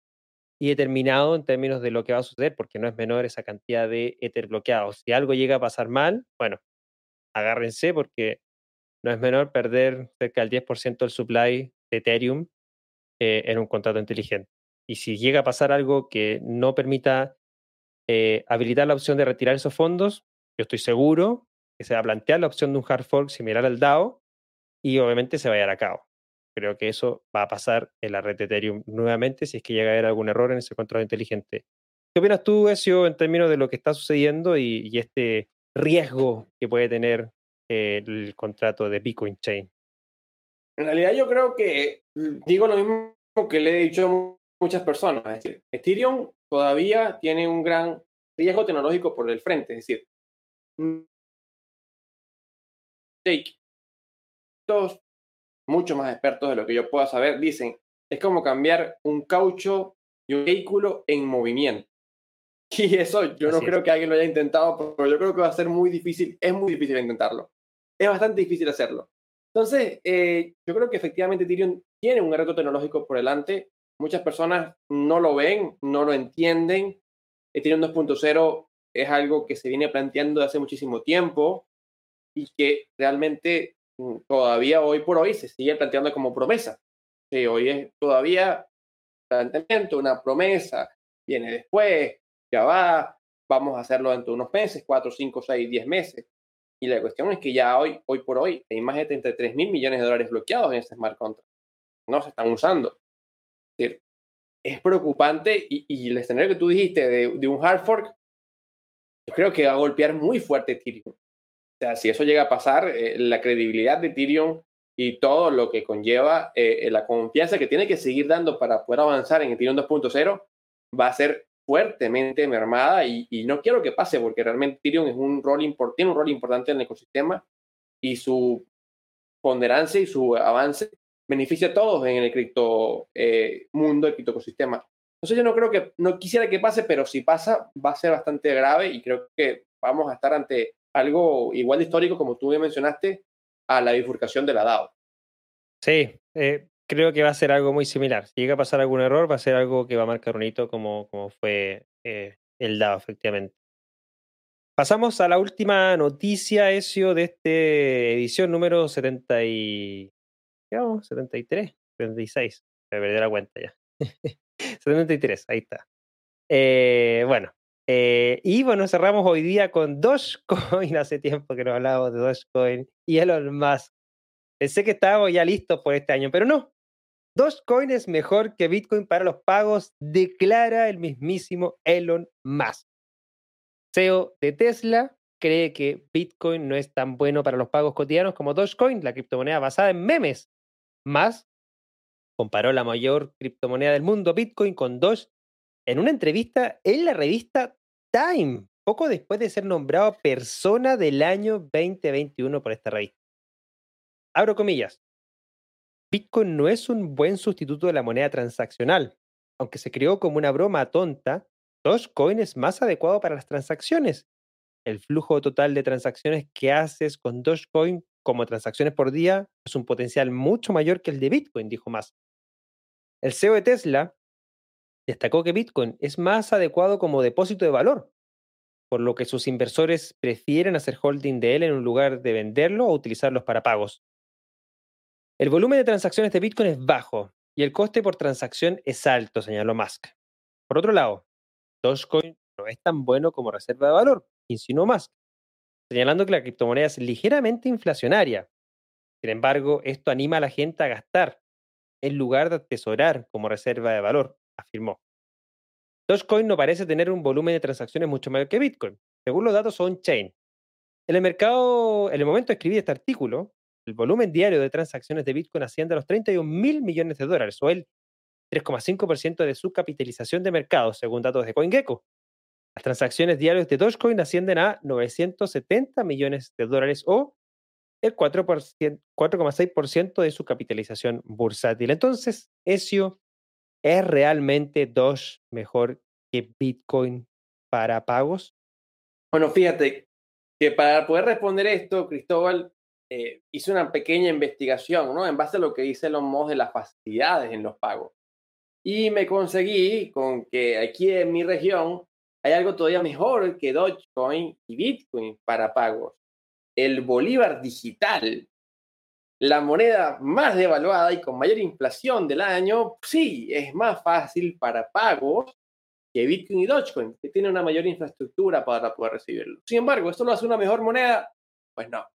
Speaker 1: y determinado en términos de lo que va a suceder, porque no es menor esa cantidad de Ether bloqueados. Si algo llega a pasar mal, bueno, agárrense porque no es menor perder cerca del 10% del supply de Ethereum eh, en un contrato inteligente. Y si llega a pasar algo que no permita eh, habilitar la opción de retirar esos fondos, yo estoy seguro que se va a plantear la opción de un hard fork similar al DAO y obviamente se va a llevar a cabo. Creo que eso va a pasar en la red de Ethereum nuevamente si es que llega a haber algún error en ese contrato inteligente. ¿Qué opinas tú, Ezio, en términos de lo que está sucediendo y, este riesgo que puede tener el contrato de Bitcoin Chain?
Speaker 2: En realidad yo creo que mm, digo lo mismo que le he dicho a muchas personas. Es decir, Ethereum todavía tiene un gran riesgo tecnológico por el frente. Es decir, todos, mucho más expertos de lo que yo pueda saber, dicen, es como cambiar un caucho y un vehículo en movimiento. Y eso yo no creo que alguien lo haya intentado, pero yo creo que va a ser muy difícil, es muy difícil intentarlo. Es bastante difícil hacerlo. Entonces, eh, yo creo que efectivamente Ethereum tiene un reto tecnológico por delante. Muchas personas no lo ven, no lo entienden. Ethereum 2.0 es algo que se viene planteando hace muchísimo tiempo y que realmente mm, todavía hoy por hoy se sigue planteando como promesa. Sí, hoy es todavía planteamiento, una promesa, viene después, ya va, vamos a hacerlo dentro de unos meses, cuatro, cinco, seis, diez meses. Y la cuestión es que ya hoy, hoy por hoy, hay más de 33 mil millones de dólares bloqueados en este smart contract. No se están usando. Es, decir, es preocupante y, y, el escenario que tú dijiste de, de, un hard fork, yo creo que va a golpear muy fuerte Ethereum. O sea, si eso llega a pasar, eh, la credibilidad de Ethereum y todo lo que conlleva eh, eh, la confianza que tiene que seguir dando para poder avanzar en Ethereum 2.0 va a ser fuertemente mermada y, no quiero que pase porque realmente Ethereum es un rol tiene un rol importante en el ecosistema y su ponderancia y su avance beneficia a todos en el cripto mundo, el cripto ecosistema. Entonces yo no creo que, no quisiera que pase, pero si pasa va a ser bastante grave y creo que vamos a estar ante algo igual de histórico, como tú ya mencionaste, a la bifurcación de la DAO.
Speaker 1: Sí, eh, creo que va a ser algo muy similar. Si llega a pasar algún error, va a ser algo que va a marcar un hito como, como fue eh, el DAO, efectivamente. Pasamos a la última noticia, Ezio, de esta edición número 70 y... ¿Qué 73, 76. Me perdí la cuenta ya. 73, ahí está. Eh, bueno, eh, y bueno, cerramos hoy día con Dogecoin. Hace tiempo que no hablábamos de Dogecoin y Elon Musk. Pensé que estábamos ya listos por este año, pero no. Dogecoin es mejor que Bitcoin para los pagos, declara el mismísimo Elon Musk. CEO de Tesla cree que Bitcoin no es tan bueno para los pagos cotidianos como Dogecoin, la criptomoneda basada en memes. Más comparó la mayor criptomoneda del mundo, Bitcoin, con Doge en una entrevista en la revista Time, poco después de ser nombrado persona del año 2021 por esta revista. Abro comillas. Bitcoin no es un buen sustituto de la moneda transaccional. Aunque se creó como una broma tonta, Dogecoin es más adecuado para las transacciones. El flujo total de transacciones que haces con Dogecoin como transacciones por día es un potencial mucho mayor que el de Bitcoin, dijo más. El CEO de Tesla destacó que Bitcoin es más adecuado como depósito de valor, por lo que sus inversores prefieren hacer holding de él en lugar de venderlo o utilizarlos para pagos. El volumen de transacciones de Bitcoin es bajo y el coste por transacción es alto, señaló Musk. Por otro lado, Dogecoin no es tan bueno como reserva de valor, insinuó Musk, señalando que la criptomoneda es ligeramente inflacionaria. Sin embargo, esto anima a la gente a gastar en lugar de atesorar como reserva de valor, afirmó. Dogecoin no parece tener un volumen de transacciones mucho mayor que Bitcoin, según los datos on-chain. En el mercado, en el momento de escribir este artículo, el volumen diario de transacciones de Bitcoin asciende a los 31 mil millones de dólares, o el 3,5% de su capitalización de mercado, según datos de CoinGecko. Las transacciones diarias de Dogecoin ascienden a 970 millones de dólares o el 4,6% de su capitalización bursátil. Entonces, Ezio, ¿es realmente Doge mejor que Bitcoin para pagos?
Speaker 2: Bueno, fíjate que para poder responder esto, Cristóbal eh, hizo una pequeña investigación, ¿no? En base a lo que dice los Musk de las facilidades en los pagos. Y me conseguí con que aquí en mi región hay algo todavía mejor que Dogecoin y Bitcoin para pagos. El Bolívar digital, la moneda más devaluada y con mayor inflación del año, sí, es más fácil para pagos que Bitcoin y Dogecoin, que tiene una mayor infraestructura para poder recibirlo. Sin embargo, ¿esto lo hace una mejor moneda? Pues no.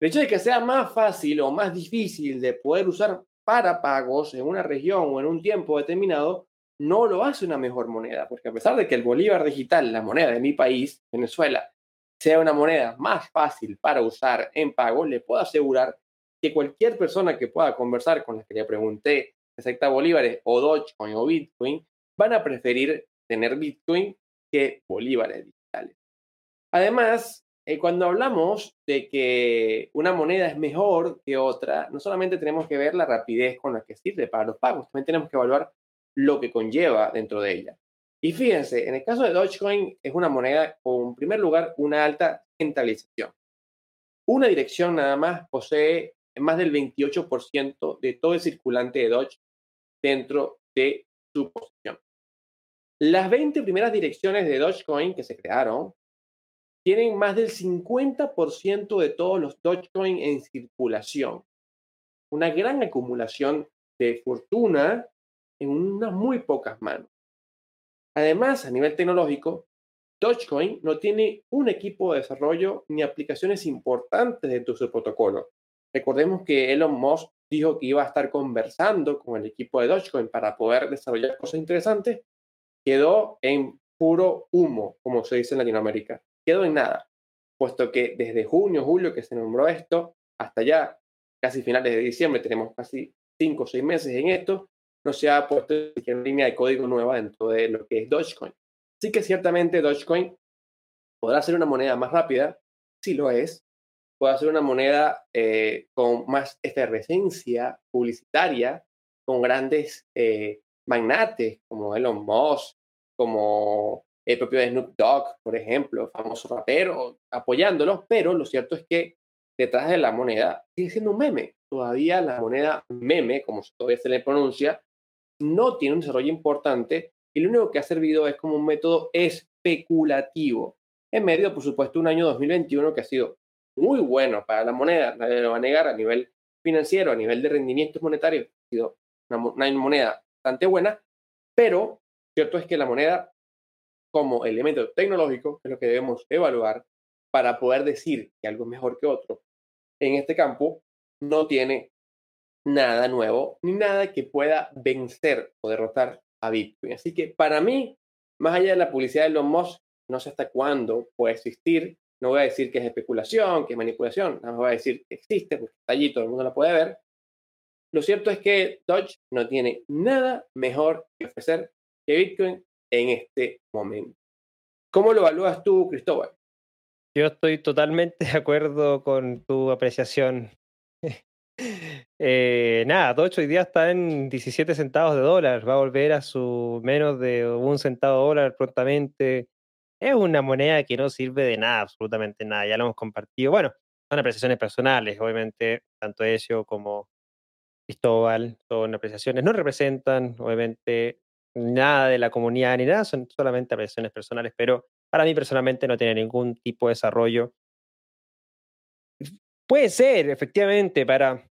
Speaker 2: El hecho de que sea más fácil o más difícil de poder usar para pagos en una región o en un tiempo determinado no lo hace una mejor moneda, porque a pesar de que el bolívar digital, la moneda de mi país, Venezuela, sea una moneda más fácil para usar en pago, le puedo asegurar que cualquier persona que pueda conversar con la que le pregunté acepta bolívares o Dogecoin o Bitcoin, van a preferir tener Bitcoin que bolívares digitales. Además, eh, cuando hablamos de que una moneda es mejor que otra, no solamente tenemos que ver la rapidez con la que sirve para los pagos, también tenemos que evaluar lo que conlleva dentro de ella. Y fíjense, en el caso de Dogecoin es una moneda con, en primer lugar, una alta centralización. Una dirección nada más posee más del 28% de todo el circulante de Doge dentro de su posición. Las 20 primeras direcciones de Dogecoin que se crearon tienen más del 50% de todos los Dogecoin en circulación. Una gran acumulación de fortuna en unas muy pocas manos. Además, a nivel tecnológico, Dogecoin no tiene un equipo de desarrollo ni aplicaciones importantes dentro de su protocolo. Recordemos que Elon Musk dijo que iba a estar conversando con el equipo de Dogecoin para poder desarrollar cosas interesantes. Quedó en puro humo, como se dice en Latinoamérica quedó en nada, puesto que desde junio, julio que se nombró esto, hasta ya casi finales de diciembre, tenemos casi cinco o seis meses en esto, no se ha puesto una línea de código nueva dentro de lo que es Dogecoin. Así que ciertamente Dogecoin podrá ser una moneda más rápida, si lo es, puede ser una moneda eh, con más efervescencia publicitaria, con grandes eh, magnates como Elon Musk, como el propio Snoop Dogg, por ejemplo, famoso rapero, apoyándolo, pero lo cierto es que detrás de la moneda sigue siendo un meme. Todavía la moneda meme, como todavía se le pronuncia, no tiene un desarrollo importante y lo único que ha servido es como un método especulativo. En medio, por supuesto, un año 2021 que ha sido muy bueno para la moneda, nadie lo va a negar a nivel financiero, a nivel de rendimientos monetarios, ha sido una moneda bastante buena, pero cierto es que la moneda como elemento tecnológico, que es lo que debemos evaluar para poder decir que algo es mejor que otro. En este campo no tiene nada nuevo ni nada que pueda vencer o derrotar a Bitcoin. Así que para mí, más allá de la publicidad de los Musk, no sé hasta cuándo puede existir. No voy a decir que es especulación, que es manipulación, nada más voy a decir que existe, porque está allí, todo el mundo la puede ver. lo cierto es que Dodge no tiene nada mejor que ofrecer que Bitcoin en este momento. ¿Cómo lo evalúas tú, Cristóbal?
Speaker 1: Yo estoy totalmente de acuerdo con tu apreciación. eh, nada, Dodge hoy día está en 17 centavos de dólar, va a volver a su menos de un centavo de dólar prontamente. Es una moneda que no sirve de nada, absolutamente nada, ya lo hemos compartido. Bueno, son apreciaciones personales, obviamente, tanto Ezio como Cristóbal son apreciaciones, no representan, obviamente, nada de la comunidad ni nada, son solamente apreciaciones personales, pero para mí personalmente no tiene ningún tipo de desarrollo. Puede ser, efectivamente, para...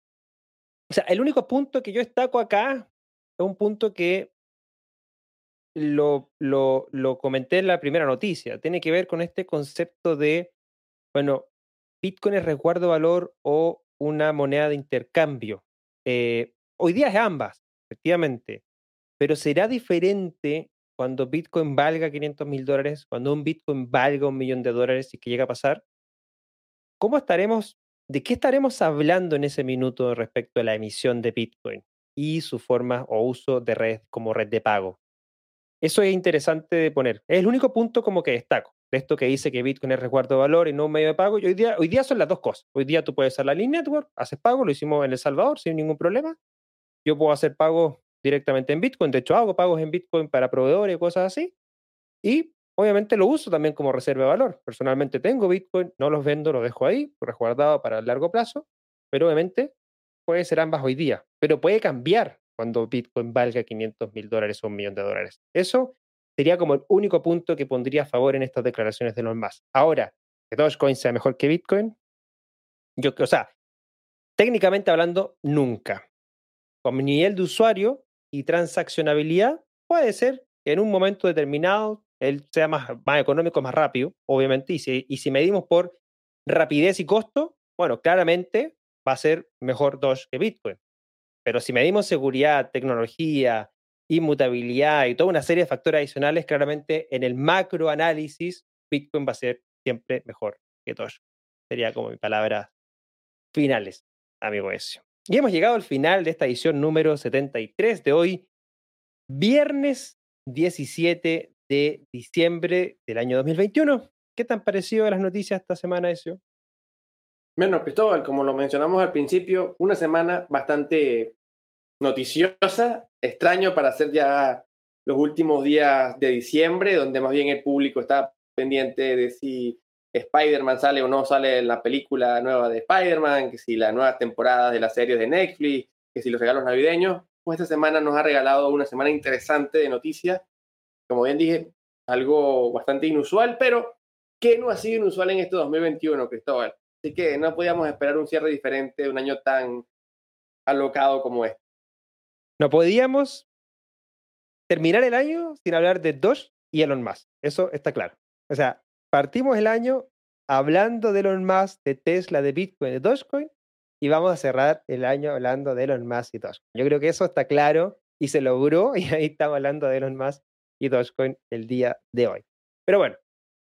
Speaker 1: O sea, el único punto que yo destaco acá es un punto que lo, lo, lo comenté en la primera noticia. Tiene que ver con este concepto de, bueno, Bitcoin es resguardo valor o una moneda de intercambio. Eh, hoy día es ambas, efectivamente, pero será diferente cuando Bitcoin valga 500 mil dólares, cuando un Bitcoin valga un millón de dólares y que llega a pasar. ¿Cómo estaremos, de qué estaremos hablando en ese minuto respecto a la emisión de Bitcoin y su forma o uso de red como red de pago? Eso es interesante de poner. Es el único punto como que destaco de esto que dice que Bitcoin es resguardo de valor y no un medio de pago. Y hoy día, hoy día son las dos cosas. Hoy día tú puedes hacer la Link Network, haces pago, lo hicimos en El Salvador sin ningún problema. Yo puedo hacer pago directamente en Bitcoin. De hecho, hago pagos en Bitcoin para proveedores y cosas así. Y obviamente lo uso también como reserva de valor. Personalmente tengo Bitcoin, no los vendo, los dejo ahí, resguardado para el largo plazo. Pero obviamente puede ser ambas hoy día. Pero puede cambiar cuando Bitcoin valga 500 mil dólares o un millón de dólares. Eso sería como el único punto que pondría a favor en estas declaraciones de Elon Musk. Ahora, que Dogecoin sea mejor que Bitcoin, yo, o sea, técnicamente hablando, nunca. Con mi nivel de usuario y transaccionabilidad, puede ser que en un momento determinado él sea más, más económico, más rápido, obviamente, y si, y si medimos por rapidez y costo, bueno, claramente va a ser mejor Doge que Bitcoin. Pero si medimos seguridad, tecnología, inmutabilidad y toda una serie de factores adicionales, claramente en el macroanálisis, Bitcoin va a ser siempre mejor que Doge. Sería como mi palabra finales, amigo Ezio. Y hemos llegado al final de esta edición número 73 de hoy, viernes 17 de diciembre del año 2021. ¿Qué te han parecido las noticias esta semana, Ezio?
Speaker 2: Bueno, Cristóbal, como lo mencionamos al principio, una semana bastante noticiosa, extraño para hacer ya los últimos días de diciembre, donde más bien el público está pendiente de si Spider-Man sale o no sale la película nueva de Spider-Man, que si la nueva temporada de la serie de Netflix, que si los regalos navideños. Pues esta semana nos ha regalado una semana interesante de noticias. Como bien dije, algo bastante inusual, pero que no ha sido inusual en este 2021, Cristóbal. Así que no podíamos esperar un cierre diferente un año tan alocado como este.
Speaker 1: No podíamos terminar el año sin hablar de Doge y Elon Musk. Eso está claro. O sea, partimos el año hablando de Elon Musk, de Tesla, de Bitcoin, de Dogecoin, y vamos a cerrar el año hablando de Elon Musk y Dogecoin. Yo creo que eso está claro y se logró, y ahí estamos hablando de Elon Musk y Dogecoin el día de hoy. Pero bueno,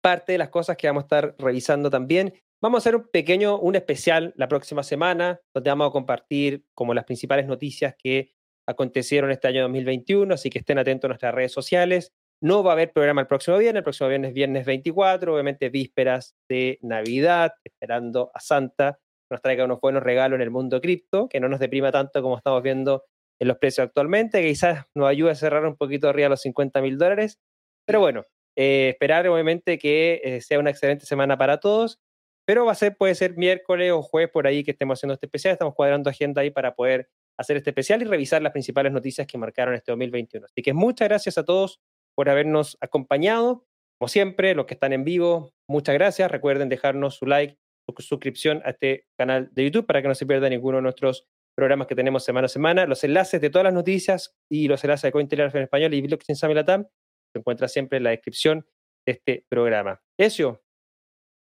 Speaker 1: parte de las cosas que vamos a estar revisando también. Vamos a hacer un pequeño, un especial la próxima semana, donde vamos a compartir como las principales noticias que acontecieron este año 2021, así que estén atentos a nuestras redes sociales. No va a haber programa el próximo viernes, el próximo viernes viernes 24, obviamente vísperas de Navidad, esperando a Santa nos traiga unos buenos regalos en el mundo cripto, que no nos deprima tanto como estamos viendo en los precios actualmente, que quizás nos ayude a cerrar un poquito arriba los 50 mil dólares. Pero bueno, eh, esperar obviamente que eh, sea una excelente semana para todos, pero va a ser, puede ser miércoles o jueves por ahí que estemos haciendo este especial, estamos cuadrando agenda ahí para poder hacer este especial y revisar las principales noticias que marcaron este 2021. Así que muchas gracias a todos por habernos acompañado. Como siempre, los que están en vivo, muchas gracias. Recuerden dejarnos su like, su suscripción a este canal de YouTube para que no se pierda ninguno de nuestros programas que tenemos semana a semana. Los enlaces de todas las noticias y los enlaces de Cointelegraph en español y Blockchain Samilatam se encuentran siempre en la descripción de este programa. Ezio,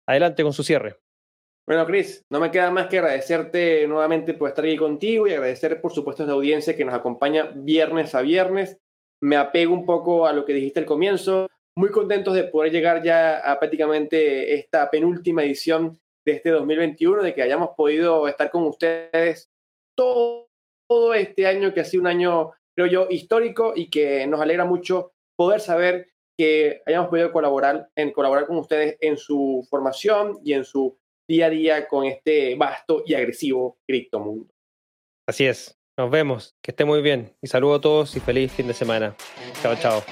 Speaker 1: adelante con su cierre.
Speaker 2: Bueno, Chris, no me queda más que agradecerte nuevamente por estar aquí contigo y agradecer, por supuesto, a la audiencia que nos acompaña viernes a viernes. Me apego un poco a lo que dijiste al comienzo. Muy contentos de poder llegar ya a prácticamente esta penúltima edición de este 2021, de que hayamos podido estar con ustedes todos todo este año que ha sido un año, creo yo, histórico y que nos alegra mucho poder saber que hayamos podido colaborar, en, colaborar con ustedes en su formación y en su día a día con este vasto y agresivo criptomundo.
Speaker 3: Así es. Nos vemos. Que esté muy bien. Y saludo a todos y feliz fin de semana. Chao, chao.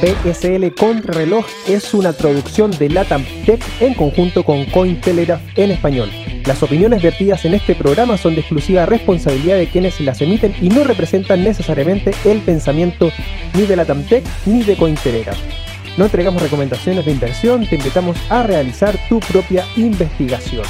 Speaker 1: BSL Contrarreloj es una traducción de Latam Tech en conjunto con Cointelegraph en español. Las opiniones vertidas en este programa son de exclusiva responsabilidad de quienes las emiten y no representan necesariamente el pensamiento ni de Latam Tech ni de Cointelegraph. No entregamos recomendaciones de inversión, te invitamos a realizar tu propia investigación.